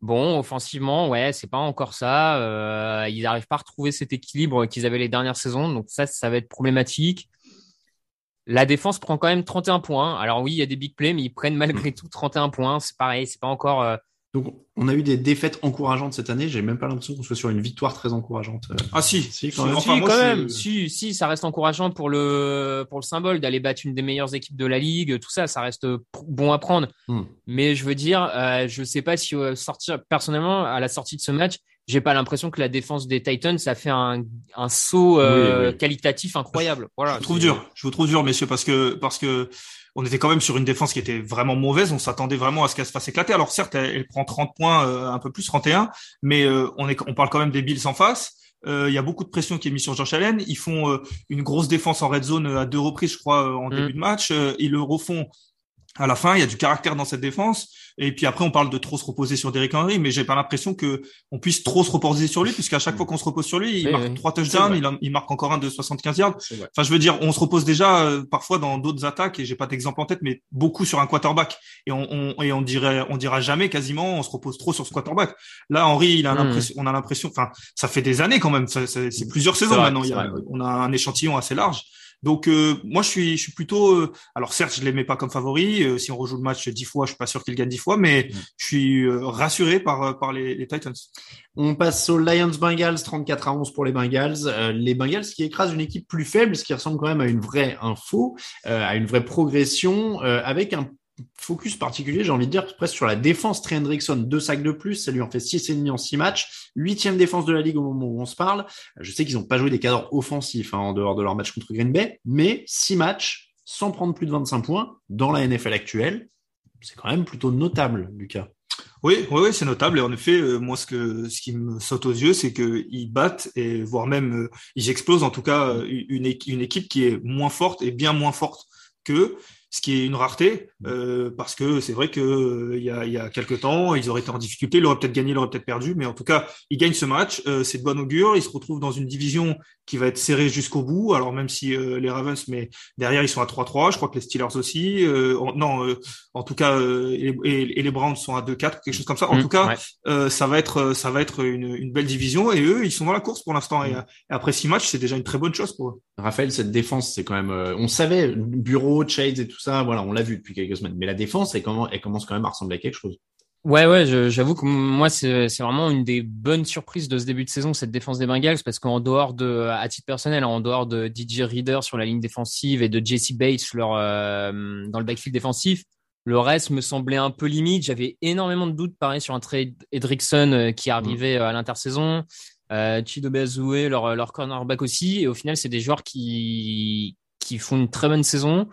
Bon, offensivement, ouais, c'est pas encore ça. ils n'arrivent pas à retrouver cet équilibre qu'ils avaient les dernières saisons, donc ça, ça va être problématique. La défense prend quand même 31 points. Alors oui, il y a des big plays, mais ils prennent malgré tout 31 points. C'est pareil, c'est pas encore donc, on a eu des défaites encourageantes cette année. J'ai même pas l'impression qu'on soit sur une victoire très encourageante. Euh. Ah si, si quand même. si, quand même. Si, si, ça reste encourageant pour le pour le symbole d'aller battre une des meilleures équipes de la ligue. Tout ça, ça reste bon à prendre. Hmm. Mais je veux dire, euh, je sais pas si euh, sortir personnellement à la sortie de ce match, j'ai pas l'impression que la défense des Titans ça fait un, un saut euh, qualitatif incroyable. Voilà. Je vous trouve dur. Je vous trouve dur, messieurs, parce que parce que on était quand même sur une défense qui était vraiment mauvaise. On s'attendait vraiment à ce qu'elle se fasse éclater. Alors certes, elle, prend 30 points, euh, un peu plus 31, mais euh, on, est, on parle quand même des Bills en face. Euh, il y a beaucoup de pression qui est mise sur Josh Allen. Ils font une grosse défense en red zone à deux reprises, je crois, en mm. début de match. ils le refont à la fin. Il y a du caractère dans cette défense. Et puis après, on parle de trop se reposer sur Derrick Henry, mais j'ai pas l'impression que on puisse trop se reposer sur lui, puisqu'à chaque fois qu'on se repose sur lui, il marque trois touchdowns, il, il, marque encore un de 75 yards. Enfin, je veux dire, on se repose déjà euh, parfois dans d'autres attaques, et j'ai pas d'exemple en tête, mais beaucoup sur un quarterback. Et on, on, et on dirait, on dira jamais quasiment, on se repose trop sur ce quarterback. Là, Henry, il a l'impression, on a l'impression, enfin, ça fait des années quand même, c'est plusieurs saisons maintenant. Il y a, on a un échantillon assez large. Donc euh, moi je suis je suis plutôt euh, alors certes je l'aimais pas comme favori euh, si on rejoue le match dix fois je suis pas sûr qu'il gagne dix fois mais mm. je suis rassuré par par les, les, Titans. On passe aux Lions Bengals 34 à 11 pour les Bengals les Bengals qui écrasent une équipe plus faible ce qui ressemble quand même à une vraie info à une vraie progression avec un focus particulier, j'ai envie de dire, presque sur la défense. Trey Hendrickson, deux sacs de plus, ça lui en fait six et demi en six matchs. Huitième défense de la ligue au moment où on se parle. Je sais qu'ils n'ont pas joué des cadres offensifs hein, en dehors de leur match contre Green Bay, mais six matchs sans prendre plus de 25 points dans la NFL actuelle, c'est quand même plutôt notable, Lucas. Oui, oui, oui c'est notable. Et en effet, euh, moi, ce que ce qui me saute aux yeux, c'est qu'ils battent et voire même euh, ils explosent en tout cas une, une équipe qui est moins forte et bien moins forte qu'eux ce qui est une rareté euh, parce que c'est vrai que euh, il y, a, il y a quelques temps ils auraient été en difficulté, ils auraient peut-être gagné, ils auraient peut-être perdu, mais en tout cas ils gagnent ce match, euh, c'est de bon augure, ils se retrouvent dans une division qui va être serrée jusqu'au bout, alors même si euh, les Ravens, mais derrière ils sont à 3-3, je crois que les Steelers aussi, non, en tout cas et, et, les Browns sont à 2-4, quelque chose comme ça. En mmh, tout cas, ça va être ça va être une, une, belle division et eux ils sont dans la course pour l'instant. Et, et, après six matchs c'est déjà une très bonne chose pour eux. Raphaël, cette défense c'est quand même, on savait Bureau, Chase et tout ça, voilà, on l'a vu depuis quelques semaines. Mais la défense, elle, elle commence quand même à ressembler à quelque chose. Ouais, ouais, j'avoue que moi, c'est vraiment une des bonnes surprises de ce début de saison, cette défense des Bengals, parce qu'en dehors de, à titre personnel, en dehors de DJ Reader sur la ligne défensive et de Jesse Bates leur, euh, dans le backfield défensif, le reste me semblait un peu limite. J'avais énormément de doutes, pareil, sur un trade Edrickson euh, qui arrivait mmh. à l'intersaison. Euh, Chido Bezoué, leur, leur cornerback aussi. Et au final, c'est des joueurs qui, qui font une très bonne saison.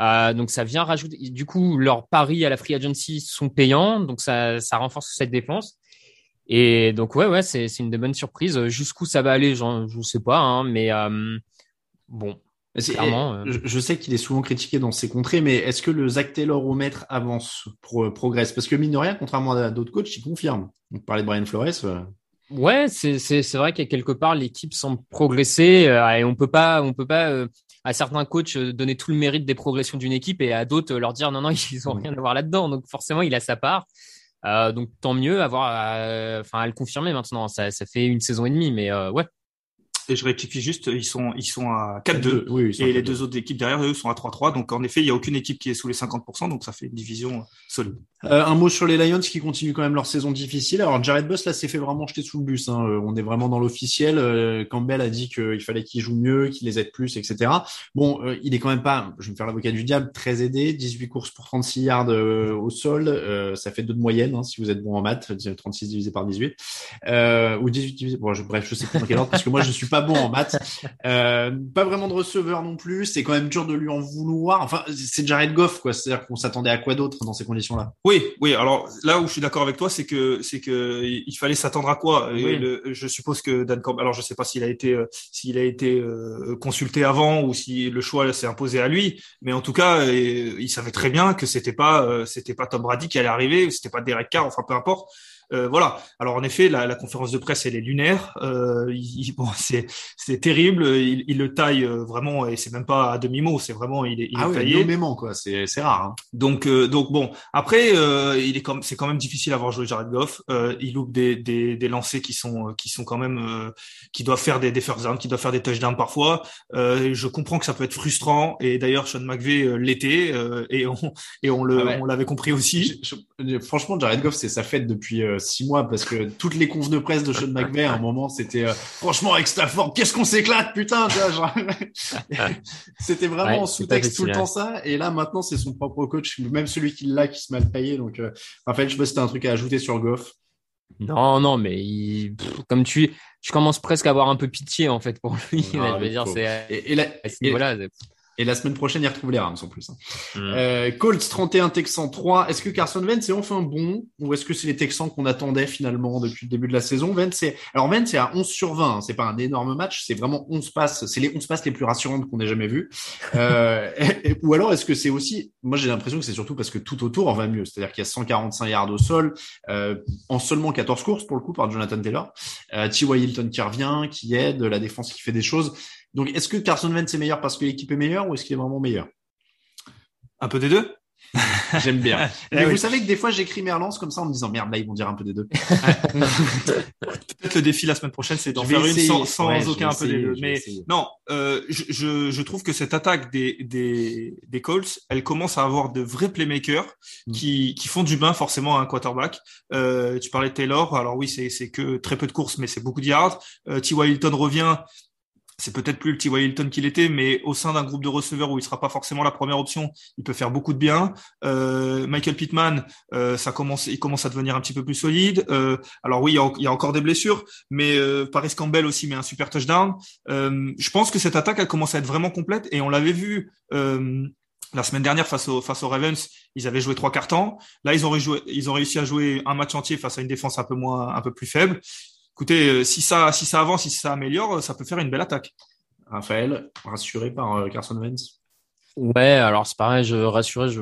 Euh, donc ça vient rajouter. Du coup, leurs paris à la free agency sont payants, donc ça, ça renforce cette défense. Et donc ouais, ouais, c'est une de bonnes surprises. Jusqu'où ça va aller, je ne sais pas, hein, mais euh, bon. Clairement, euh. je, sais qu'il est souvent critiqué dans ces contrées, mais est-ce que le Zach Taylor au maître avance, pro, progresse? Parce que mine de rien, contrairement à d'autres coachs, il confirme. On parlait de Brian Flores. Ouais, c'est vrai qu'à quelque part l'équipe semble progresser et on peut pas on peut pas à certains coachs euh, donner tout le mérite des progressions d'une équipe et à d'autres euh, leur dire non non [LAUGHS] ils ont rien à voir là-dedans. Donc forcément il a sa part. Euh, donc tant mieux avoir, enfin à le confirmer maintenant. Ça, ça fait une saison et demie, mais ouais, et je rectifie juste, ils sont, ils sont à 4-2. Oui, et les deux autres équipes derrière eux sont à 3-3. Donc, en effet, il n'y a aucune équipe qui est sous les 50%. Donc, ça fait une division solide. Euh, un mot sur les Lions qui continuent quand même leur saison difficile. Alors, Jared Buss, là, s'est fait vraiment jeter sous le bus. Hein. Euh, on est vraiment dans l'officiel. Euh, Campbell a dit qu'il fallait qu'il joue mieux, qu'il les aide plus, etc. Bon, il est quand même pas, je vais me faire l'avocat du diable, très aidé. 18 courses pour 36 yards au sol. ça fait deux de moyenne, hein, si vous êtes bon en maths. 36 divisé par 18. ou 18 divisé, bon, je, bref, je sais pas dans quel ordre, parce que moi, je suis pas bon en maths. Pas vraiment de receveur non plus. C'est quand même dur de lui en vouloir. Enfin, c'est Jared Goff, quoi. C'est-à-dire qu'on s'attendait à quoi d'autre dans ces conditions-là? Oui, oui. Alors là où je suis d'accord avec toi, c'est que c'est que il fallait s'attendre à quoi? Je suppose que Dan Campbell. Alors je sais pas s'il a été euh, s'il a été euh, consulté avant ou si le choix s'est imposé à lui, mais en tout cas, il savait très bien que c'était pas c'était pas Tom Brady qui allait arriver, c'était pas Derek Carr. Enfin, peu importe. Euh, voilà. Alors en effet, la, la, conférence de presse elle est lunaire. Euh, il, bon, [LAUGHS] c'est c'est terrible. Il, il, le taille euh, vraiment et c'est même pas à demi mot. C'est vraiment il est, il ah est oui, taillé. nommément quoi. C'est c'est rare. Hein. Donc euh, donc bon. Après, euh, il est comme c'est quand même difficile d'avoir joué Jared Goff. Euh, il loupe des, des des lancers qui sont qui sont quand même qui doivent faire des des first downs, qui doivent faire des touchdowns parfois. je comprends que ça peut être frustrant et d'ailleurs Sean McVay l'était et on et on le Ah ouais. on l'avait compris aussi. Je- je- franchement, Jared Goff, c'est sa fête depuis euh, six mois parce que toutes les confs de presse de Sean McVay, à un moment, c'était euh, franchement avec Stafford, qu'est-ce qu'on s'éclate, putain, [LAUGHS] c'était vraiment Ouais, en sous-texte tout le temps ça. Et là, maintenant, c'est son propre coach, même celui qui l'a, qui se mal payé. Donc, euh, Raphaël, je sais pas si un truc à ajouter sur Goff. Non, non, mais il- pff, comme tu, je commence presque à avoir un peu pitié en fait pour lui. [LAUGHS] Je veux le dire, pauvre. c'est à Et, et la, à ce et- niveau-là. C'est- et la semaine prochaine, il retrouve les Rams en plus. hein. Mm. Euh, Colts 31, Texans 3. Est-ce que Carson Wentz est enfin bon? Ou est-ce que c'est les Texans qu'on attendait finalement depuis le début de la saison? Wentz est... Alors Wentz est à 11 sur 20. hein. C'est pas un énorme match. C'est vraiment 11 passes. C'est les 11 passes les plus rassurantes qu'on ait jamais vues. Euh, [LAUGHS] ou alors est-ce que c'est aussi... Moi j'ai l'impression que c'est surtout parce que tout autour va mieux. C'est-à-dire qu'il y a 145 yards au sol euh, en seulement 14 courses pour le coup par Jonathan Taylor. Euh, T.Y. Hilton qui revient, qui aide, la défense qui fait des choses. Donc est-ce que Carson Wentz est meilleur parce que l'équipe est meilleure ou est-ce qu'il est vraiment meilleur? Un peu des deux? [LAUGHS] J'aime bien. Mais oui. vous savez que des fois, j'écris Merlance comme ça en me disant merde, là, ils vont dire un peu des deux. [LAUGHS] Peut-être le défi la semaine prochaine, c'est d'en faire essayer. une sans, sans Ouais, je aucun un peu des deux. Mais essayer. non, euh, je, je, je trouve que cette attaque des, des, des Colts, elle commence à avoir de vrais playmakers Mm. qui, qui font du bien forcément à un quarterback. Euh, tu parlais de Taylor, alors oui, c'est c'est que très peu de courses, mais c'est beaucoup de yards. Euh, T.Y. Hilton revient. C'est peut-être plus le T.Y. Hilton qu'il était, mais au sein d'un groupe de receveurs où il sera pas forcément la première option, il peut faire beaucoup de bien. Euh, Michael Pittman, euh, ça commence, il commence à devenir un petit peu plus solide. Euh, alors oui, il y, a, encore des blessures, mais Paris Campbell aussi met un super touchdown. Je pense que cette attaque, elle commence à être vraiment complète et on l'avait vu la semaine dernière face, au, face aux Ravens. Ils avaient joué trois quarts temps. Là, ils ont, ils ont réussi à jouer un match entier face à une défense un peu moins, un peu plus faible. Écoutez, euh, si ça, si ça avance, si ça améliore, ça peut faire une belle attaque. Raphaël, rassuré par euh, Carson Wentz Ouais, alors c'est pareil, je rassurais, je,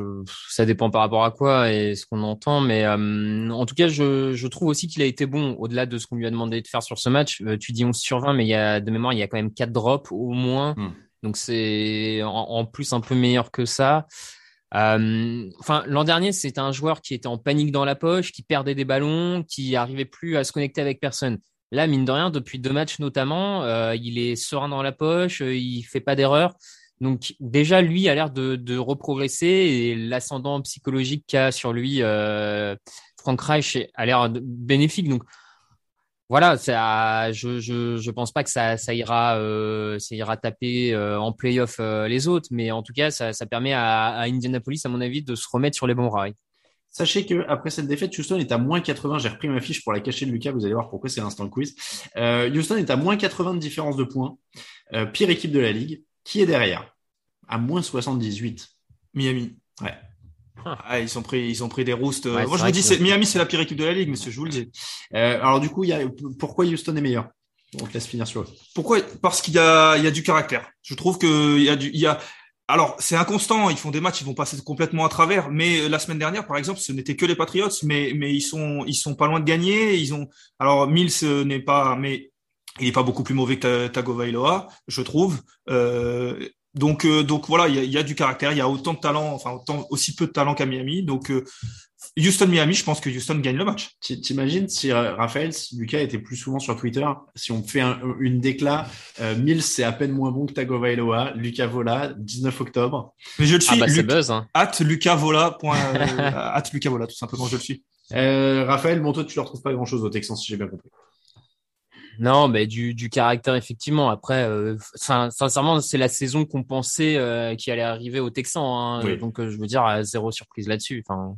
ça dépend par rapport à quoi et ce qu'on entend, mais euh, en tout cas, je, je trouve aussi qu'il a été bon au-delà de ce qu'on lui a demandé de faire sur ce match. Euh, tu dis 11 sur 20, mais il y a de mémoire, il y a quand même quatre drops au moins, Hmm. donc c'est en, en plus un peu meilleur que ça. Euh, enfin, l'an dernier, c'était un joueur qui était en panique dans la poche, qui perdait des ballons, qui arrivait plus à se connecter avec personne. Là, mine de rien, depuis deux matchs notamment, euh, il est serein dans la poche, euh, il fait pas d'erreur. Donc déjà, lui a l'air de, de reprogresser et l'ascendant psychologique qu'a sur lui euh, Frank Reich a l'air bénéfique. Donc voilà, ça, je, je, je pense pas que ça, ça ira, euh, ça ira taper euh, en playoff euh, les autres, mais en tout cas, ça, ça permet à, à Indianapolis, à mon avis, de se remettre sur les bons rails. Sachez que après cette défaite, Houston est à moins 80. J'ai repris ma fiche pour la cacher de Lucas. Vous allez voir pourquoi c'est l'instant quiz. Euh, Houston est à moins 80 de différence de points. Euh, pire équipe de la ligue. Qui est derrière? À moins 78. Miami. Ouais. Ah, ils ont pris, ils ont pris des roustes. Ouais, Moi, je vous dis, que- Miami, c'est la pire équipe de la ligue, monsieur, je vous le dis. Euh, alors du coup, il y a, pourquoi Houston est meilleur? On te laisse finir sur eux. Pourquoi? Parce qu'il y a, il y a du caractère. Je trouve que il y a du, il y a. Alors, c'est inconstant. Ils font des matchs, ils vont passer complètement à travers. Mais la semaine dernière, par exemple, ce n'était que les Patriots, mais mais ils sont, ils sont pas loin de gagner. Ils ont. Alors, Mills euh, n'est pas, mais il est pas beaucoup plus mauvais que Ta- Tagovailoa, je trouve. Euh, donc, euh, donc voilà, il y a, il y a du caractère. Il y a autant de talent, enfin autant aussi peu de talent qu'à Miami. Donc, euh, Houston-Miami, je pense que Houston gagne le match. Ti- T'imagines si Raphaël, si Lucas était plus souvent sur Twitter, si on fait un- une décla, euh, Mills c'est à peine moins bon que Tagovailoa, Lucas Vola, 19 octobre. Mais je le suis. Ah bah c'est Luc- buzz. Hein. at lucavola. point, euh, [LAUGHS] at lucavola, tout simplement, je le suis. Euh, Raphaël, bon toi tu ne retrouves pas grand chose au Texans si j'ai bien compris. Non, mais du, du caractère effectivement. Après, euh, sin- sincèrement, c'est la saison qu'on pensait euh, qui allait arriver aux Texans. Hein. Oui. Donc, euh, je veux dire, euh, zéro surprise là-dessus. Enfin,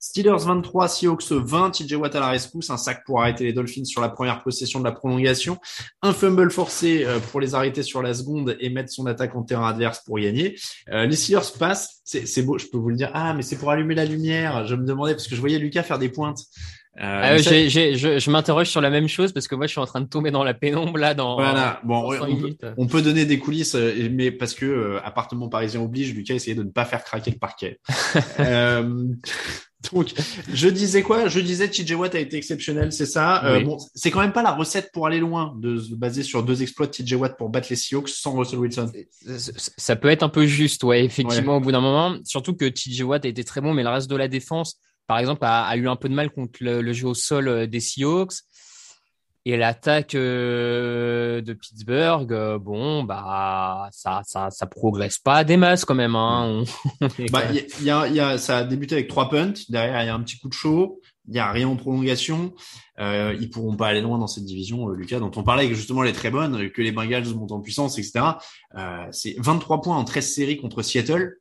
Steelers 23, Seahawks 20, TJ Watt à la rescousse, un sac pour arrêter les Dolphins sur la première possession de la prolongation, un fumble forcé euh, pour les arrêter sur la seconde et mettre son attaque en terrain adverse pour gagner. Euh, les Steelers passent, c'est c'est beau, je peux vous le dire, ah mais c'est pour allumer la lumière, je me demandais parce que je voyais Lucas faire des pointes. Euh, Ah, je, je m'interroge sur la même chose parce que moi, je suis en train de tomber dans la pénombre là dans. Voilà, bon, dans on, peut, minutes. on peut donner des coulisses, euh, mais parce que euh, appartement parisien oblige, Lucas essayait de ne pas faire craquer le parquet. [LAUGHS] euh, Donc, je disais quoi? Je disais TJ Watt a été exceptionnel, c'est ça. Oui. bon, c'est quand même pas la recette pour aller loin de se baser sur deux exploits de TJ Watt pour battre les Seahawks sans Russell Wilson. Ça- Ça peut être un peu juste, ouais, effectivement, au bout d'un moment. Surtout que TJ Watt a été très bon, mais le reste de la défense, par exemple, a, a eu un peu de mal contre le, le jeu au sol euh, des Seahawks. Et l'attaque euh, de Pittsburgh, euh, bon, bah, ça, ça, ça progresse pas des masses quand même. Hein. [LAUGHS] On- est Bah, même- y a, y a- ça a débuté avec trois punts. Derrière, il y a un petit coup de chaud. Il y a rien en prolongation. Euh, ils pourront pas aller loin dans cette division, Lucas, dont on parlait que justement elle est très bonne, que les Bengals montent en puissance, etc. C'est 23 points en 13 séries contre Seattle.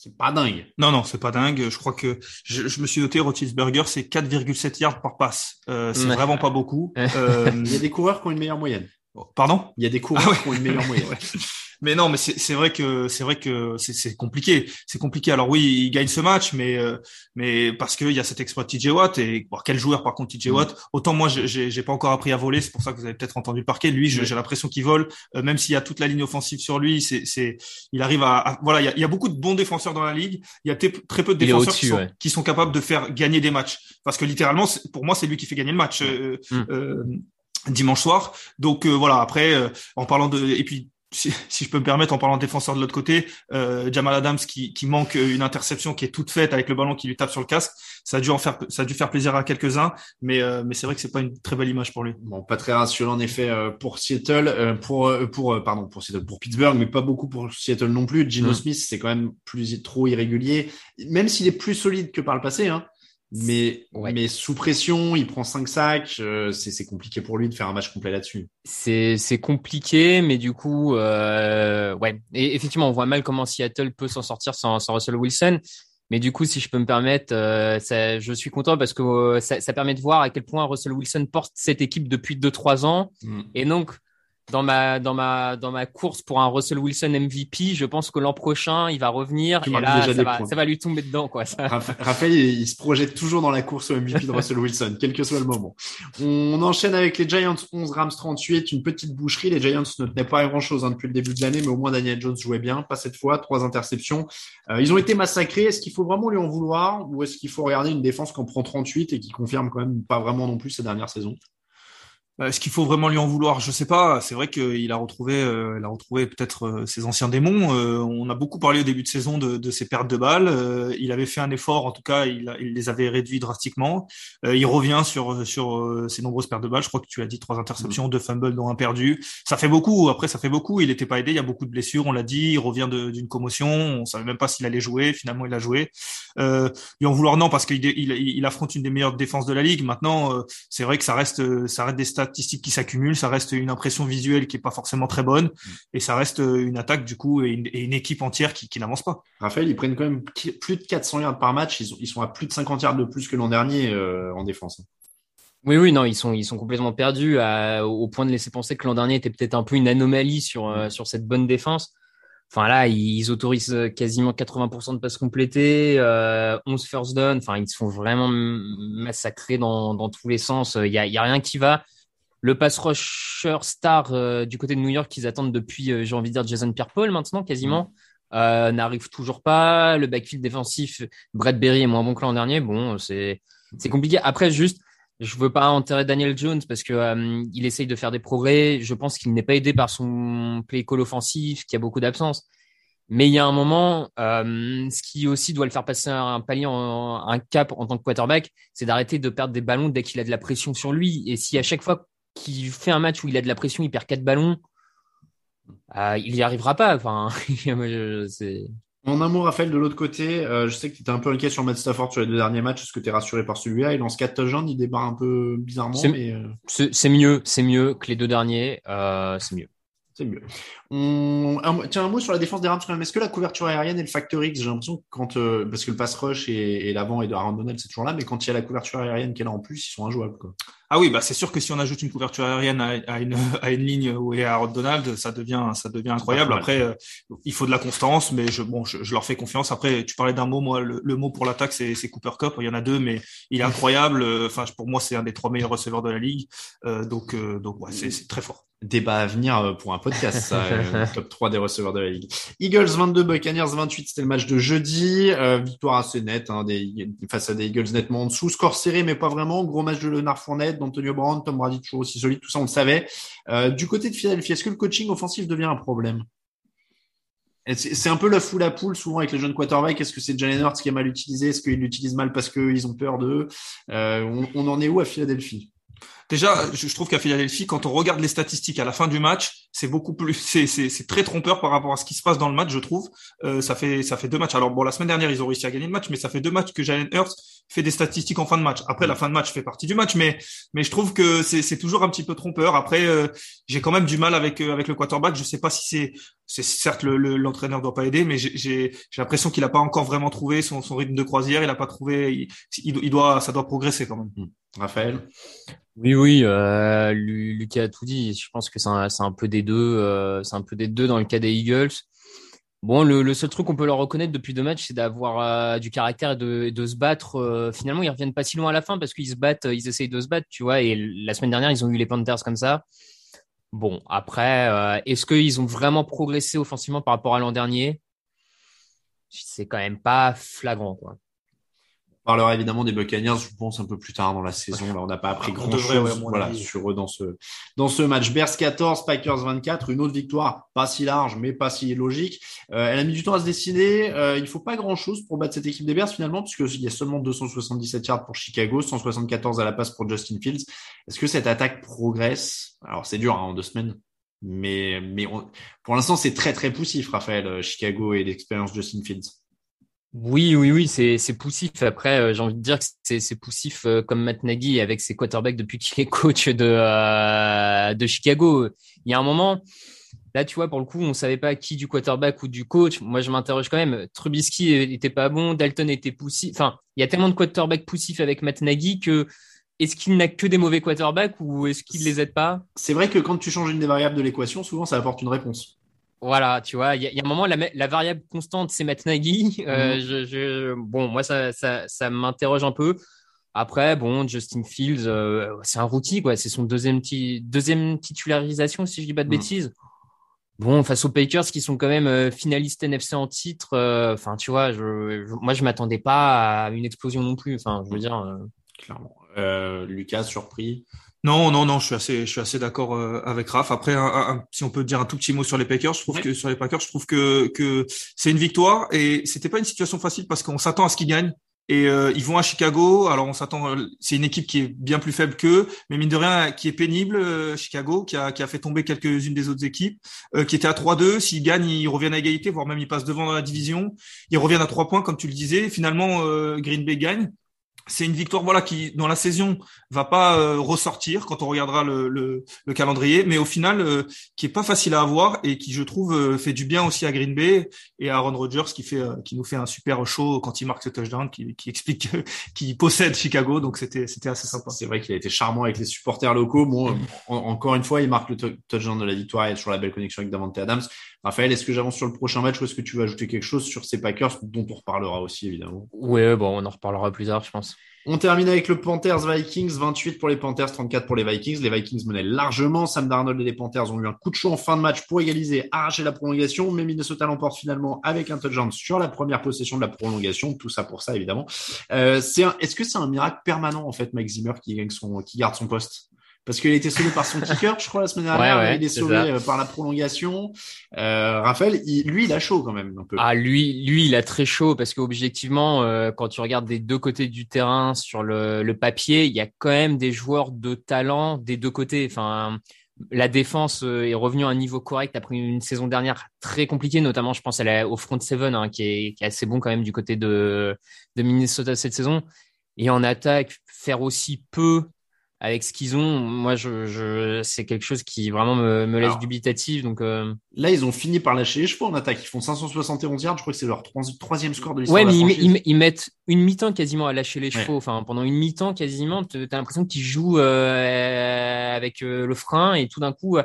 C'est pas dingue. Non, non, c'est pas dingue. Je crois que je, je me suis noté, Roethlisberger, c'est 4,7 yards par passe. Euh, c'est Ouais. vraiment pas beaucoup. Euh, [LAUGHS] Il y a des coureurs qui ont une meilleure moyenne. pardon? Il y a des coureurs Ah ouais. qui ont une meilleure moyenne. [LAUGHS] Mais non, mais c'est vrai que c'est vrai que c'est compliqué. C'est compliqué. Alors oui, il gagne ce match, mais euh, mais parce qu'il y a cet exploit de TJ Watt et bon, quel joueur par contre TJ Watt. Autant moi j'ai- pas encore appris à voler, c'est pour ça que vous avez peut-être entendu le parquet. Lui, j'ai l'impression qu'il vole, euh, même s'il y a toute la ligne offensive sur lui. C'est c'est il arrive à, à- voilà. Il y, a, il y a beaucoup de bons défenseurs dans la ligue. Il y a très peu de défenseurs qui sont, ouais. qui sont capables de faire gagner des matchs. Parce que littéralement, pour moi, c'est lui qui fait gagner le match. euh, Mm. euh, dimanche soir. Donc euh, voilà, après, euh, en parlant de... Et puis, si, si je peux me permettre, en parlant de défenseur de l'autre côté, euh, Jamal Adams qui, qui manque une interception qui est toute faite avec le ballon qui lui tape sur le casque, ça a dû en faire, ça a dû faire plaisir à quelques-uns, mais, euh, mais c'est vrai que c'est pas une très belle image pour lui. Bon, pas très rassurant en effet euh, pour Seattle, euh, pour euh, pour euh, pardon pour Seattle, pour Pittsburgh, mais pas beaucoup pour Seattle non plus. Gino Mm. Smith, c'est quand même plus trop irrégulier, même s'il est plus solide que par le passé, hein. Mais Ouais. mais sous pression, il prend cinq sacs, euh, c'est compliqué pour lui de faire un match complet là-dessus. C'est compliqué, mais du coup, euh, ouais. Et effectivement, on voit mal comment Seattle peut s'en sortir sans, sans Russell Wilson. Mais du coup, si je peux me permettre, euh, ça, je suis content parce que euh, ça, ça permet de voir à quel point Russell Wilson porte cette équipe depuis 2-3 ans. Et donc, dans ma dans ma dans ma course pour un Russell Wilson MVP, je pense que l'an prochain, il va revenir Tu et là, ça va, points. ça va lui tomber dedans, quoi. Ça- Raphaël, il, il se projette toujours dans la course au MVP de Russell Wilson, quel que soit le moment. On enchaîne avec les Giants 11, Rams 38, une petite boucherie. Les Giants ne tenaient pas grand chose depuis le début de l'année, mais au moins Daniel Jones jouait bien, pas cette fois, trois interceptions. Euh, ils ont été massacrés. Est-ce qu'il faut vraiment lui en vouloir ou est-ce qu'il faut regarder une défense qui en prend 38 et qui confirme quand même pas vraiment non plus ces dernières saisons? Est-ce qu'il faut vraiment lui en vouloir? Je sais pas. C'est vrai qu'il a retrouvé, euh, il a retrouvé peut-être euh, ses anciens démons. Euh, on a beaucoup parlé au début de saison de, de ses pertes de balles. Euh, il avait fait un effort, en tout cas, il, il les avait réduits drastiquement. Euh, il revient sur sur euh, ses nombreuses pertes de balles. Je crois que tu as dit trois interceptions, deux fumbles, dont un perdu. Ça fait beaucoup. Après, ça fait beaucoup. Il n'était pas aidé. Il y a beaucoup de blessures. On l'a dit. Il revient d'une commotion. On savait même pas s'il allait jouer. Finalement, il a joué. Euh, lui en vouloir non parce qu'il il, il affronte une des meilleures défenses de la ligue. Maintenant, euh, c'est vrai que ça reste euh, ça reste des statistiques qui s'accumulent, ça reste une impression visuelle qui est pas forcément très bonne et ça reste euh, une attaque du coup et une, et une équipe entière qui, qui n'avance pas. Raphaël, ils prennent quand même plus de 400 yards par match. Ils, sont- ils sont à plus de 50 yards de plus que l'an dernier euh, en défense. Oui, oui, non, ils sont, ils sont complètement perdus à- au point de laisser penser que l'an dernier était peut-être un peu une anomalie sur, euh, sur cette bonne défense. Enfin là, ils autorisent quasiment 80% de passes complétées, euh, 11 first down. Enfin, ils se font vraiment massacrer dans, dans tous les sens. Il y a, y a rien qui va. Le pass rusher star euh, du côté de New York qu'ils attendent depuis, euh, j'ai envie de dire, Jason Pierre-Paul maintenant, quasiment, euh, n'arrive toujours pas. Le backfield défensif, Brett Berry est moins bon que l'an dernier. Bon, c'est c'est compliqué. Après, juste, je veux pas enterrer Daniel Jones parce que euh, il essaye de faire des progrès. Je pense qu'il n'est pas aidé par son play call offensif, qu'il y a beaucoup d'absence. Mais il y a un moment, euh, ce qui aussi doit le faire passer un palier, un cap en tant que quarterback, c'est d'arrêter de perdre des ballons dès qu'il a de la pression sur lui. Et si à chaque fois qu'il fait un match où il a de la pression, il perd quatre ballons, euh, il y arrivera pas. Enfin, En un mot, Raphaël, de l'autre côté, euh, je sais que tu étais un peu inquiet sur Matt Stafford sur les deux derniers matchs. Est-ce que tu es rassuré par celui-là Il lance 4 touchdowns, il débarre un peu bizarrement, C'est- mais euh, c'est mieux, c'est mieux que les deux derniers. Euh, c'est mieux. c'est mieux. On... un, tiens, un mot sur la défense des Rams quand même. Est-ce que la couverture aérienne et le facteur X, j'ai l'impression que quand, euh, parce que le pass rush et, et l'avant et de Aaron Donald, c'est toujours là, mais quand il y a la couverture aérienne qui est là en plus, ils sont injouables. Quoi. Ah oui, bah c'est sûr que si on ajoute une couverture aérienne à, une, [LAUGHS] à une ligne où est Aaron Donald, ça devient, ça devient incroyable. Après, euh, il faut de la constance, mais je, bon, je, leur fais confiance. Après, tu parlais d'un mot, moi, le, mot pour l'attaque, c'est, Cooper Cup. Il y en a deux, mais il est incroyable. Enfin, pour moi, c'est un des trois meilleurs receveurs de la ligue. Euh, donc, euh, donc, ouais, c'est, très fort. Débat à venir pour un podcast, ça, [LAUGHS] top 3 des receveurs de la ligue. Eagles 22, Buccaneers 28, c'était le match de jeudi. victoire assez nette, hein, des, face à des Eagles nettement en dessous. Score serré, mais pas vraiment. Gros match de Leonard Fournette, d'Antonio Brown, Tom Brady toujours aussi solide, tout ça on le savait. Euh, du côté de Philadelphie, est-ce que le coaching offensif devient un problème? C'est un peu la foule à poule souvent avec les jeunes quarterbacks. Est-ce que c'est Jalen Hurts qui est mal utilisé Est-ce qu'ils l'utilisent mal parce qu'ils ont peur d'eux? Euh, on, on en est où à Philadelphie? Déjà, je trouve qu'à Philadelphie, quand on regarde les statistiques à la fin du match, c'est beaucoup plus, [LAUGHS] c'est très trompeur par rapport à ce qui se passe dans le match, je trouve. Euh, ça fait ça fait deux matchs. Alors bon, la semaine dernière, ils ont réussi à gagner le match, mais ça fait deux matchs que Jalen Hurts fait des statistiques en fin de match. Après, la fin de match fait partie du match, mais mais je trouve que c'est toujours un petit peu trompeur. Après, euh, j'ai quand même du mal avec euh, avec le quarterback. Je sais pas si c'est c'est certes l'entraîneur le, doit pas aider, mais j'ai l'impression qu'il a pas encore vraiment trouvé son, son rythme de croisière. Il a pas trouvé. Il, il doit ça doit progresser quand même. Raphaël. Oui, oui, euh, Lucas a tout dit. Je pense que c'est un, un, peu des deux. Euh, c'est un peu des deux dans le cas des Eagles. Bon, le, seul truc qu'on peut leur reconnaître depuis deux matchs, c'est d'avoir euh, du caractère et de, se battre. Finalement, ils reviennent pas si loin à la fin parce qu'ils se battent, ils essayent de se battre, tu vois. Et la semaine dernière, ils ont eu les Panthers comme ça. Bon, après, est-ce qu'ils ont vraiment progressé offensivement par rapport à l'an dernier? C'est quand même pas flagrant, quoi parlera évidemment des Buccaneers, je pense, un peu plus tard dans la saison. Là, on n'a pas appris grand-chose voilà, sur eux dans ce, dans ce match. Bears 14, Packers 24, une autre victoire, pas si large, mais pas si logique. Euh, elle a mis du temps à se dessiner. Euh, il faut pas grand-chose pour battre cette équipe des Bears finalement, puisqu'il y a seulement 277 yards pour Chicago, 174 à la passe pour Justin Fields. Est-ce que cette attaque progresse? Alors, c'est dur hein, en deux semaines. Mais, mais pour l'instant, c'est très, très poussif, Raphaël, euh, Chicago et l'expérience Justin Fields. Oui, oui, oui, c'est c'est poussif. Après, euh, j'ai envie de dire que c'est c'est poussif euh, comme Matt Nagy avec ses quarterbacks depuis qu'il est coach de euh, de Chicago. Il y a un moment, là, tu vois, pour le coup, on savait pas qui du quarterback ou du coach. Moi, je m'interroge quand même. Trubisky était pas bon, Dalton était poussif. Enfin, il y a tellement de quarterbacks poussifs avec Matt Nagy que est-ce qu'il n'a que des mauvais quarterbacks ou est-ce qu'il les aide pas? C'est vrai que quand tu changes une des variables de l'équation, souvent ça apporte une réponse. Voilà, tu vois, il y, a un moment, la, variable constante, c'est Matt Nagy. [LAUGHS] Euh, mhm. je, je, bon, moi, ça, ça, ça m'interroge un peu. Après, bon, Justin Fields, euh, c'est un rookie, quoi. C'est son deuxième, deuxième titularisation, si je dis pas de mhm. bêtises. Bon, face aux Packers, qui sont quand même euh, finalistes NFC en titre, euh, enfin, tu vois, je, moi, je m'attendais pas à une explosion non plus. Enfin, je veux dire. Clairement. Lucas, surpris non, non, non, je suis assez, je suis assez d'accord euh, avec Raph. Après, si on peut dire un tout petit mot sur les Packers, je trouve que sur les Packers, je trouve que que c'est une victoire et c'était pas une situation facile parce qu'on s'attend à ce qu'ils gagnent. Et euh, ils vont à Chicago. Alors on s'attend, c'est une équipe qui est bien plus faible qu'eux, mais mine de rien, qui est pénible. Euh, Chicago, qui a, qui a fait tomber quelques-unes des autres équipes, qui était à 3-2. S'ils gagnent, ils reviennent à égalité, voire même ils passent devant dans la division. Ils reviennent à 3 points, comme tu le disais. Finalement, Green Bay gagne c'est une victoire voilà qui dans la saison va pas euh, ressortir quand on regardera le, le, le calendrier, mais au final euh, qui est pas facile à avoir et qui je trouve euh, fait du bien aussi à Green Bay et à Aaron Rodgers qui fait qui nous fait un super show quand il marque ce touchdown qui, qui explique [LAUGHS] qu'il possède Chicago donc c'était c'était assez sympa. C'est vrai qu'il a été charmant avec les supporters locaux. Bon encore une fois il marque le touchdown de la victoire et sur la belle connexion avec Davante Adams. Raphaël, est-ce que j'avance sur le prochain match ou est-ce que tu veux ajouter quelque chose sur ces Packers dont on reparlera aussi évidemment? Oui, bon, on en reparlera plus tard, je pense. On termine avec le Panthers Vikings, 28 pour les Panthers, 34 pour les Vikings. Les Vikings menaient largement. Sam Darnold et les Panthers ont eu un coup de chaud en fin de match pour égaliser, arracher la prolongation, mais Minnesota l'emporte finalement avec un touchdown sur la première possession de la prolongation. Tout ça pour ça, évidemment. Euh, est-ce que c'est un miracle permanent, en fait, Mike Zimmer qui, qui garde son poste? Parce qu'il a été sauvé par son [LAUGHS] kicker, je crois, la semaine dernière. il est, sauvé euh, par la prolongation. Euh, Raphaël, lui, il a chaud quand même un peu. Ah, lui, lui, il a très chaud parce qu'objectivement, euh, quand tu regardes des deux côtés du terrain sur le, le, papier, il y a quand même des joueurs de talent des deux côtés. Enfin, la défense euh, est revenue à un niveau correct après une saison dernière très compliquée, notamment, je pense, à la, au front seven, hein, qui, est, qui est assez bon quand même du côté de, de Minnesota cette saison. Et en attaque, faire aussi peu avec ce qu'ils ont, moi, je, je c'est quelque chose qui vraiment me, me laisse Alors, dubitatif. Donc, euh, Là, ils ont fini par lâcher les chevaux en attaque. Ils font 571 yards. Je crois que c'est leur tro- troisième score de l'histoire ouais, mais ils, ils- ils mettent une mi-temps quasiment à lâcher les Ouais. chevaux. Enfin, pendant une mi-temps quasiment, t- t'as l'impression qu'ils jouent euh, avec euh, le frein et tout d'un coup, euh,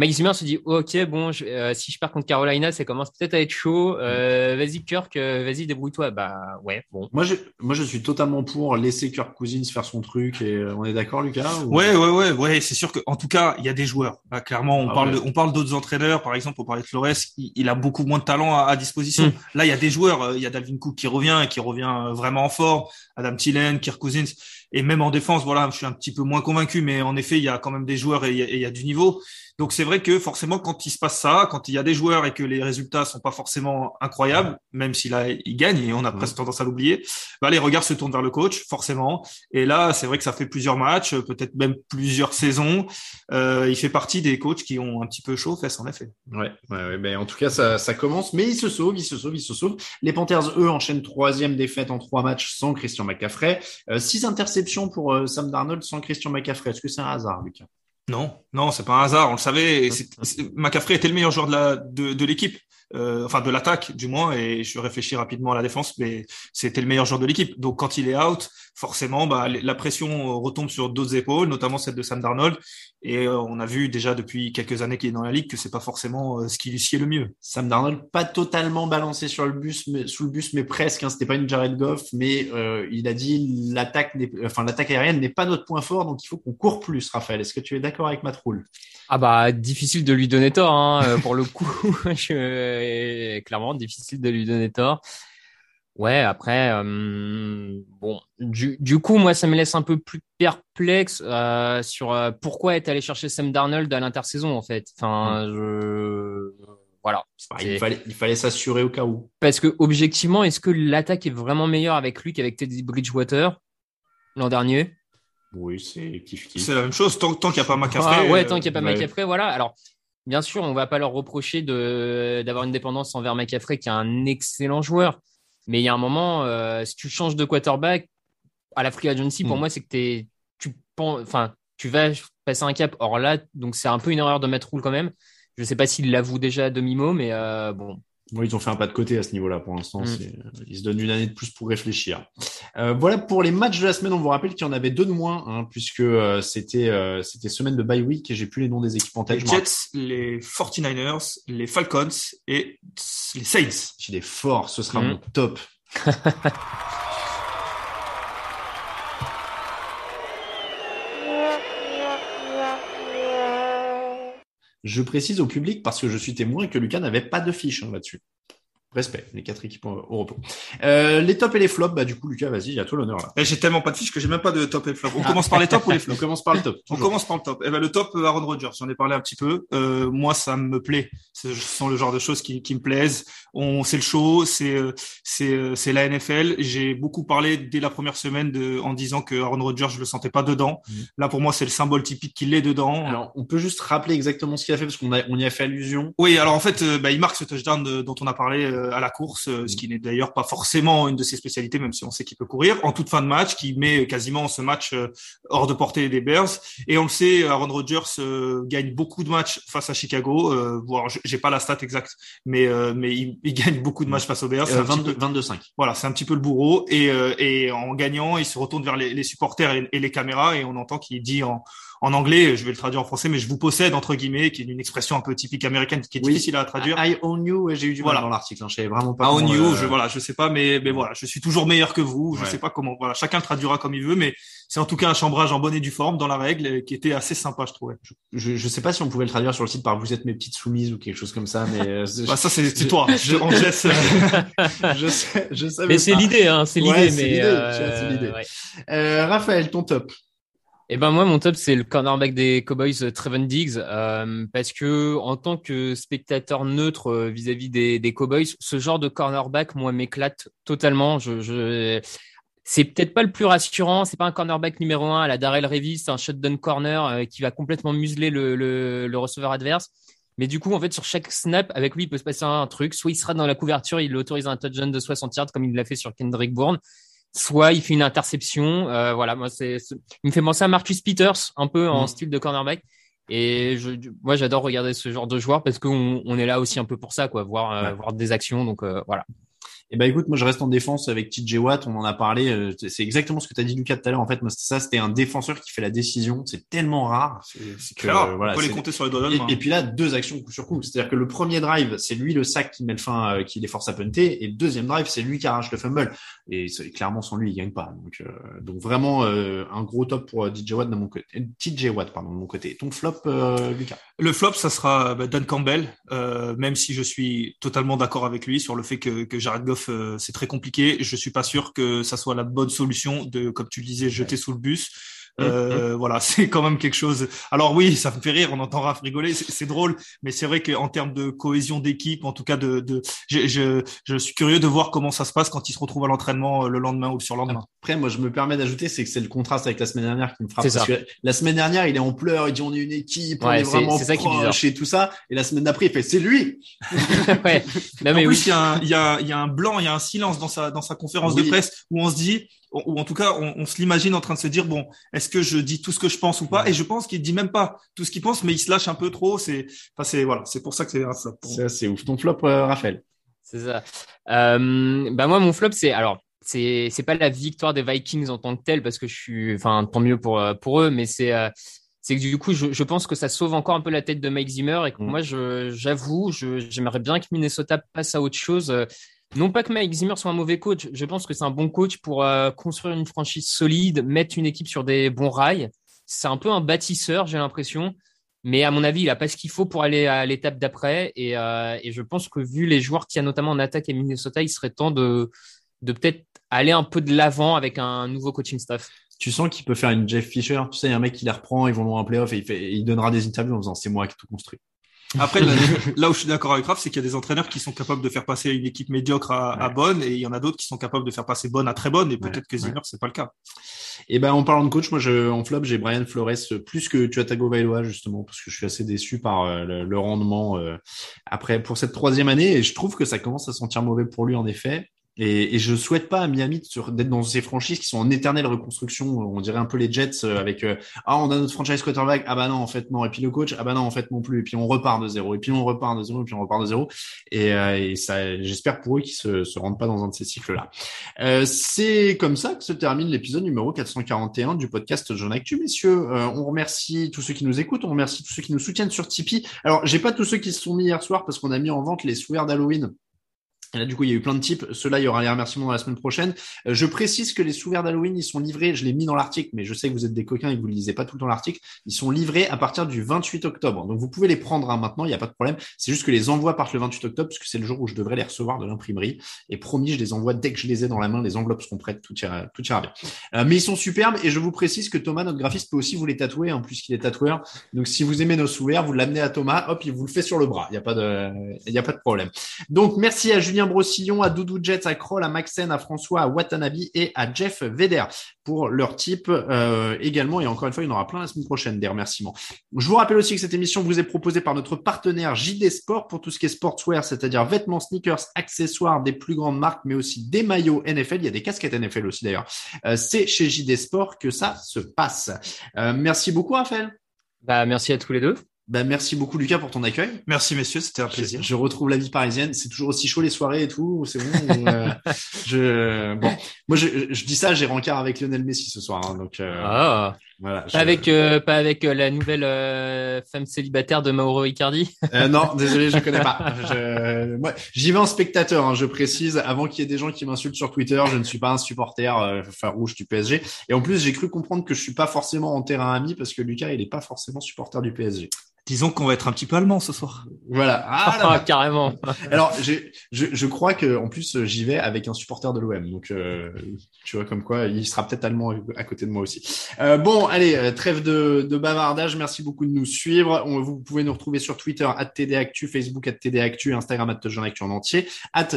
Mike Zimmer se dit, ok, bon, je- euh, si je perds contre Carolina, ça commence peut-être à être chaud. Euh, vas-y, Kirk, euh, vas-y, débrouille-toi. Bah ouais, bon. Moi, je, moi, je suis totalement pour laisser Kirk Cousins faire son truc. Et euh, on est d'accord, Lucas ou- Ouais, ouais, ouais, ouais. C'est sûr que, en tout cas, il y a des joueurs. Là, clairement, on Ah parle, ouais. de- on parle d'autres entraîneurs. Par exemple, on parlait de Flores. Il, il a beaucoup moins de talent à, à disposition. Hmm. Là, il y a des joueurs. euh, Il y a Dalvin Cook qui revient et qui revient vraiment en forme. Adam Thielen, Kirk Cousins. Et même en défense, voilà, je suis un petit peu moins convaincu, mais en effet, il y a quand même des joueurs et il y a, et il y a du niveau. Donc c'est vrai que forcément, quand il se passe ça, quand il y a des joueurs et que les résultats sont pas forcément incroyables, même s'il a, il gagne et on a presque tendance à l'oublier, bah les regards se tournent vers le coach, forcément. Et là, c'est vrai que ça fait plusieurs matchs, peut-être même plusieurs saisons. Euh, il fait partie des coachs qui ont un petit peu chaud fesses, en effet. Ouais, ouais, ouais, ben, en tout cas, ça, ça commence, mais il se sauve, il se sauve, il se sauve. Les Panthers, eux, enchaînent troisième défaite en trois matchs sans Christian McCaffrey. Euh, six interceptions pour euh, Sam Darnold sans Christian McCaffrey. Est-ce que c'est un hasard, Lucas? Non, non, c'est pas un hasard, on le savait. Et c'est- McCaffrey était le meilleur joueur de la de, de l'équipe, euh, enfin de l'attaque du moins. Et je réfléchis rapidement à la défense, mais c'était le meilleur joueur de l'équipe. Donc quand il est out, forcément, bah, la pression retombe sur d'autres épaules, notamment celle de Sam Darnold. Et euh, on a vu déjà depuis quelques années qu'il est dans la ligue que c'est pas forcément euh, ce qui lui sied le mieux. Sam Darnold, pas totalement balancé sur le bus, mais, sous le bus, mais presque. Hein, C'était pas une Jared Goff, mais euh, il a dit l'attaque, n'est- enfin l'attaque aérienne n'est pas notre point fort, donc il faut qu'on court plus. Raphaël, est-ce que tu es d'accord avec Matt Rule? Ah bah difficile de lui donner tort hein, euh, pour le coup. [LAUGHS] Je- Clairement difficile de lui donner tort. Ouais, après euh, bon, du, du coup moi ça me laisse un peu plus perplexe euh, sur euh, pourquoi être allé chercher Sam Darnold à l'intersaison en fait. Enfin, je voilà. Bah, C'est- Il fallait, il fallait s'assurer au cas où. Parce que objectivement, est-ce que l'attaque est vraiment meilleure avec lui qu'avec Teddy Bridgewater l'an dernier? Oui, c'est kiff kiff. C'est la même chose tant, tant qu'il n'y a pas McCaffrey. Ah, ouais, tant qu'il n'y a pas ouais. Voilà. Alors, bien sûr, on va pas leur reprocher de d'avoir une dépendance envers McCaffrey, qui est un excellent joueur. Mais il y a un moment, euh, si tu changes de quarterback à la free agency, pour Mm. moi, c'est que t'es, tu penses, enfin, tu vas passer un cap. Or là, donc c'est un peu une erreur de mettre roule quand même. Je sais pas s'il l'avoue déjà à demi-mot, mais euh, bon. Bon, ils ont fait un pas de côté à ce niveau-là pour l'instant. Mm. c'est- Ils se donnent une année de plus pour réfléchir. Euh, voilà pour les matchs de la semaine. On vous rappelle qu'il y en avait deux de moins, hein, puisque euh, c'était euh, c'était semaine de bye week et j'ai plus les noms des équipes en tête. Les Jets, les 49ers, les Falcons et les Saints. J'ai des forts, ce sera Mm. mon top. [LAUGHS] Je précise au public parce que je suis témoin que Lucas n'avait pas de fiche hein, là-dessus. Respect, les quatre équipes au repos. Euh, les tops et les flops, bah du coup Lucas, vas-y, à toi l'honneur là. Et j'ai tellement pas de fiches que j'ai même pas de top et flop. On Ah. commence par les tops ou les [LAUGHS] On flops commence par le top. On commence par le top. Eh ben, le top, euh, Aaron Rodgers. J'en ai parlé un petit peu. Euh, moi, ça me plaît. Ce sont le genre de choses qui, qui me plaisent. On, c'est le show, c'est, euh, c'est, euh, c'est la NFL. J'ai beaucoup parlé dès la première semaine de, en disant que Aaron Rodgers, je le sentais pas dedans. Mhm. Là, pour moi, c'est le symbole typique qu'il est dedans. Alors, on peut juste rappeler exactement ce qu'il a fait parce qu'on a, on y a fait allusion. Oui, alors en fait, bah, il marque ce touchdown de- dont on a parlé à la course, euh, ce qui n'est d'ailleurs pas forcément une de ses spécialités, même si on sait qu'il peut courir, en toute fin de match, qui met quasiment ce match euh, hors de portée des Bears. Et on le sait, Aaron Rodgers euh, gagne beaucoup de matchs face à Chicago. Euh, voire, j'ai pas la stat exacte, mais euh, mais il, il gagne beaucoup de matchs face aux Bears. C'est Euh, un petit 22, peu- 22-5. voilà, c'est un petit peu le bourreau. Et, euh, et en gagnant, il se retourne vers les, les supporters et, et les caméras et on entend qu'il dit en, en anglais, je vais le traduire en français, mais je vous possède entre guillemets, qui est une expression un peu typique américaine, qui est Oui. difficile à traduire. I own you, ouais, j'ai eu du Voilà. mal dans l'article. Hein, je savais vraiment pas. On comment, you, euh, je voilà, je sais pas, mais mais voilà, je suis toujours meilleur que vous. Je Ouais. sais pas comment. Voilà, chacun le traduira comme il veut, mais c'est en tout cas un chambrage en bonne et due forme dans la règle, euh, qui était assez sympa, je trouvais. Je, je sais pas si on pouvait le traduire sur le site par vous êtes mes petites soumises ou quelque chose comme ça, mais euh, [LAUGHS] Bah, ça c'est c'est je- toi. Je, on te laisse. [LAUGHS] je sais, je savais Mais c'est l'idée, hein, c'est Ouais, l'idée. c'est mais euh, c'est l'idée. ouais. Euh, Raphaël, ton top. Eh ben moi mon top c'est le cornerback des Cowboys euh, Trevon Diggs. Euh, parce que en tant que spectateur neutre euh, vis-à-vis des, Cowboys ce genre de cornerback moi m'éclate totalement. Je, je... c'est peut-être pas le plus rassurant. C'est pas un cornerback numéro un à la Darrell Revis c'est un shotdown corner qui va complètement museler le, le, le receveur adverse. Mais du coup en fait sur chaque snap avec lui il peut se passer un truc. Soit il sera dans la couverture il autorise un touchdown de 60 yards comme il l'a fait sur Kendrick Bourne soit il fait une interception. Euh, voilà, moi c'est, il me fait penser à Marcus Peters un peu en Mm. style de cornerback. Et je, moi j'adore regarder ce genre de joueur parce qu'on on est là aussi un peu pour ça, quoi, voir euh, voir des actions. Donc euh, voilà. Eh ben écoute, moi je reste en défense avec TJ Watt, on en a parlé, euh, c'est exactement ce que tu as dit Lucas tout à l'heure en fait, moi ça, c'était un défenseur qui fait la décision, c'est tellement rare, c'est que rare, euh, voilà, on peut les compter sur les doigts et, et puis là deux actions coup sur coup, c'est-à-dire que le premier drive, c'est lui le sac qui met le fin euh, qui les force à punter et le deuxième drive, c'est lui qui arrache le fumble et clairement sans lui, il gagne pas. Donc euh, donc vraiment euh, un gros top pour euh, DJ Watt de mon côté. euh, TJ Watt pardon de mon côté. Ton flop euh, Lucas. Le flop, ça sera bah, Dan Campbell, euh, même si je suis totalement d'accord avec lui sur le fait que, que Jared Goff, euh, c'est très compliqué. Je suis pas sûr que ça soit la bonne solution de, comme tu le disais, jeter sous le bus. Euh, Voilà, [LAUGHS] c'est quand même quelque chose. Alors oui, ça me fait rire, on entend Raph rigoler, c'est drôle, mais c'est vrai qu'en termes de cohésion d'équipe, en tout cas de, de je, je, je suis curieux de voir comment ça se passe quand il se retrouve à l'entraînement euh, le lendemain ou le surlendemain. Après, moi, je me permets d'ajouter, c'est que c'est le contraste avec la semaine dernière qui me frappe. C'est Parce ça. que la semaine dernière, il est en pleurs, il dit on est une équipe, on Ouais, est c'est- vraiment ça est proche et tout ça. Et la semaine d'après, il fait c'est lui. [LAUGHS] ouais. Non en mais plus, oui. il y, a un, il, y a, il y a un blanc, il y a un silence dans sa, dans sa conférence Oui. de presse où on se dit, ou en tout cas, on, on se l'imagine en train de se dire, bon, est-ce que je dis tout ce que je pense ou pas? Et je pense qu'il dit même pas tout ce qu'il pense, mais il se lâche un peu trop. C'est, enfin, c'est voilà, c'est pour ça que c'est un flop. Ça, c'est ouf. Ton flop, euh, Raphaël? C'est ça. Euh, bah moi, mon flop, c'est alors c'est c'est pas la victoire des Vikings en tant que telle parce que je suis, enfin tant mieux pour euh, pour eux, mais c'est euh, c'est que du coup, je, je pense que ça sauve encore un peu la tête de Mike Zimmer et que Mm. moi, je j'avoue, je j'aimerais bien que Minnesota passe à autre chose. Non pas que Mike Zimmer soit un mauvais coach, je pense que c'est un bon coach pour euh, construire une franchise solide, mettre une équipe sur des bons rails. C'est un peu un bâtisseur, j'ai l'impression. Mais à mon avis, il a pas ce qu'il faut pour aller à l'étape d'après. Et, euh, et je pense que vu les joueurs qu'il y a notamment en attaque à Minnesota, il serait temps de, de peut-être aller un peu de l'avant avec un nouveau coaching staff. Tu sens qu'il peut faire une Jeff Fisher. Tu sais, il y a un mec qui les reprend, ils vont loin en playoff et il, donnera des interviews en faisant c'est moi qui ai tout construit. Après, là, [LAUGHS] là où je suis d'accord avec Raph, c'est qu'il y a des entraîneurs qui sont capables de faire passer une équipe médiocre à, à Ouais. bonne, et il y en a d'autres qui sont capables de faire passer bonne à très bonne, et peut-être que ouais. Zimmer, c'est pas le cas. Et ben en parlant de coach, moi je, en flop j'ai Brian Flores plus que Tuatago Bailoa justement parce que je suis assez déçu par euh, le, le rendement euh, après pour cette troisième année et je trouve que ça commence à sentir mauvais pour lui en effet. Et, et je souhaite pas à Miami d'être dans ces franchises qui sont en éternelle reconstruction. On dirait un peu les Jets euh, avec euh, ah on a notre franchise quarterback ah bah non en fait non et puis le coach ah bah non en fait non plus et puis on repart de zéro et puis on repart de zéro et puis on repart de zéro et, euh, j'espère pour eux qu'ils se se rendent pas dans un de ces cycles là. Euh, c'est comme ça que se termine l'épisode numéro 441 du podcast Jeune Actu, messieurs. On remercie tous ceux qui nous écoutent, on remercie tous ceux qui nous soutiennent sur Tipeee. Alors, j'ai pas tous ceux qui se sont mis hier soir parce qu'on a mis en vente les souvenirs d'Halloween. Là, du coup, il y a eu plein de types. Ceux-là, il y aura les remerciements dans la semaine prochaine. Euh, je précise que les souvenirs d'Halloween, ils sont livrés. Je l'ai mis dans l'article, mais je sais que vous êtes des coquins et que vous ne lisez pas tout le temps l'article. Ils sont livrés à partir du 28 octobre. Donc, vous pouvez les prendre hein, maintenant. Il n'y a pas de problème. C'est juste que les envois partent le 28 octobre parce que c'est le jour où je devrais les recevoir de l'imprimerie. Et promis, je les envoie dès que je les ai dans la main. Les enveloppes seront prêtes. Tout ira, bien. Euh, mais ils sont superbes. Et je vous précise que Thomas, notre graphiste, peut aussi vous les tatouer, en plus qu'il est tatoueur. Donc, si vous aimez nos souvenirs, vous l'amenez à Thomas. Hop, il vous le fait sur le bras. Il n'y a pas de, il y a pas de problème. Donc, merci à Julien Brossillon, à Doudou Jets, à Kroll, à Maxen, à François, à Watanabe et à Jeff Veder pour leur type euh, également. Et encore une fois, il y en aura plein la semaine prochaine des remerciements. Je vous rappelle aussi que cette émission vous est proposée par notre partenaire JD Sport pour tout ce qui est sportswear, c'est-à-dire vêtements, sneakers, accessoires des plus grandes marques, mais aussi des maillots NFL. Il y a des casquettes NFL aussi d'ailleurs. Euh, C'est chez JD Sport que ça se passe. Euh, merci beaucoup, Raphaël. Bah, merci à tous les deux. Ben, merci beaucoup, Lucas, pour ton accueil. Merci, messieurs, c'était un plaisir. Je, je retrouve la vie parisienne. C'est toujours aussi chaud les soirées et tout. C'est bon. euh, [LAUGHS] je, bon, moi, je, je dis ça, j'ai rencard avec Lionel Messi ce soir. hein, donc, euh, Ah. voilà. je- Pas avec, euh, pas avec euh, la nouvelle euh, femme célibataire de Mauro Icardi? Euh, non, [LAUGHS] désolé, je connais pas. Moi, j'y vais en spectateur. hein, je précise avant qu'il y ait des gens qui m'insultent sur Twitter. Je ne suis pas un supporter euh, farouche du PSG. Et en plus, j'ai cru comprendre que je suis pas forcément en terrain ami parce que Lucas, il est pas forcément supporter du PSG. Disons qu'on va être un petit peu allemand ce soir. Voilà. [LAUGHS] Ah, là, Ah, là. carrément. [LAUGHS] Alors, je, je crois que en plus j'y vais avec un supporter de l'OM, donc euh, tu vois comme quoi il sera peut-être allemand à côté de moi aussi. Euh, bon, allez, euh, trêve de, de bavardage. Merci beaucoup de nous suivre. On, vous pouvez nous retrouver sur Twitter @tdactu, Facebook @tdactu, Instagram @jeunactu en entier,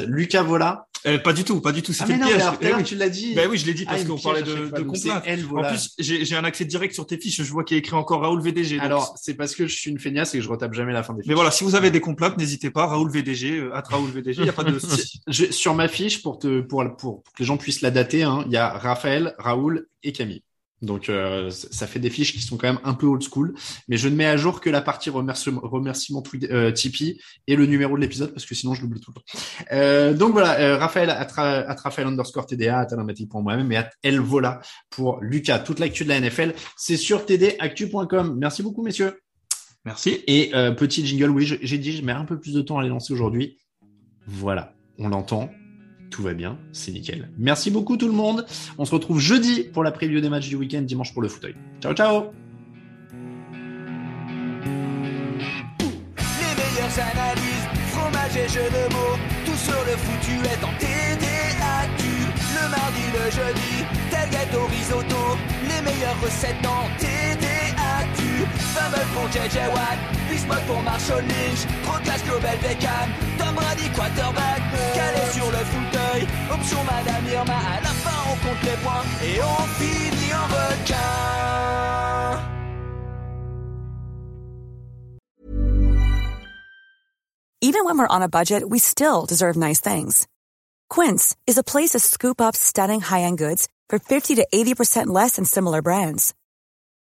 Lucas Vola. Euh, pas du tout, pas du tout. Ah C'était mais le alors, à Eh oui. tu l'as dit. Ben oui, je l'ai dit Ah, parce me qu'on parlait de, de complaintes. En plus, j'ai j'ai un accès direct sur tes fiches. Je vois qu'il y a écrit encore Raoul VDG. donc Alors, c'est parce que je suis une feignasse et que je retape jamais la fin des fiches. Mais voilà, si vous avez des complots, n'hésitez pas. Raoul VDG, euh, at Raoul VDG, il n'y a pas de. [LAUGHS] Je- sur ma fiche, pour, te, pour, pour, pour que les gens puissent la dater, hein, il y a Raphaël, Raoul et Camille. Donc euh, ça fait des fiches qui sont quand même un peu old school, mais je ne mets à jour que la partie remerciement, remerciement euh, Tipeee et le numéro de l'épisode parce que sinon je l'oublie tout le temps. Euh, donc voilà, euh, Raphaël at, at Raphaël underscore TDA, at pour moi-même et at Elvola pour Lucas. Toute l'actu de la NFL, c'est sur tdactu.com. Merci beaucoup messieurs. Merci. Et euh, petit jingle, oui, j'ai dit, je mets un peu plus de temps à les lancer aujourd'hui. Voilà, on l'entend, tout va bien, c'est nickel. Merci beaucoup tout le monde. On se retrouve jeudi pour la preview des matchs du week-end, dimanche pour le fauteuil. Ciao, ciao Les meilleures analyses, fromage et jeux de mots, tout sur le foutu est en TDAQ. Le mardi, le jeudi, tailgate au risotto, les meilleures recettes en TDAQ. Fumble pour JJ Watt, pour Marshall Lynch, Global Beckham, Tom Brady quarterback, calé sur le fauteuil, option Madame Irma, à la fin on compte les points et on finit en requin. Even when we're on a budget, we still deserve nice things. Quince is a place to scoop up stunning high-end goods for 50 to 80% less than similar brands.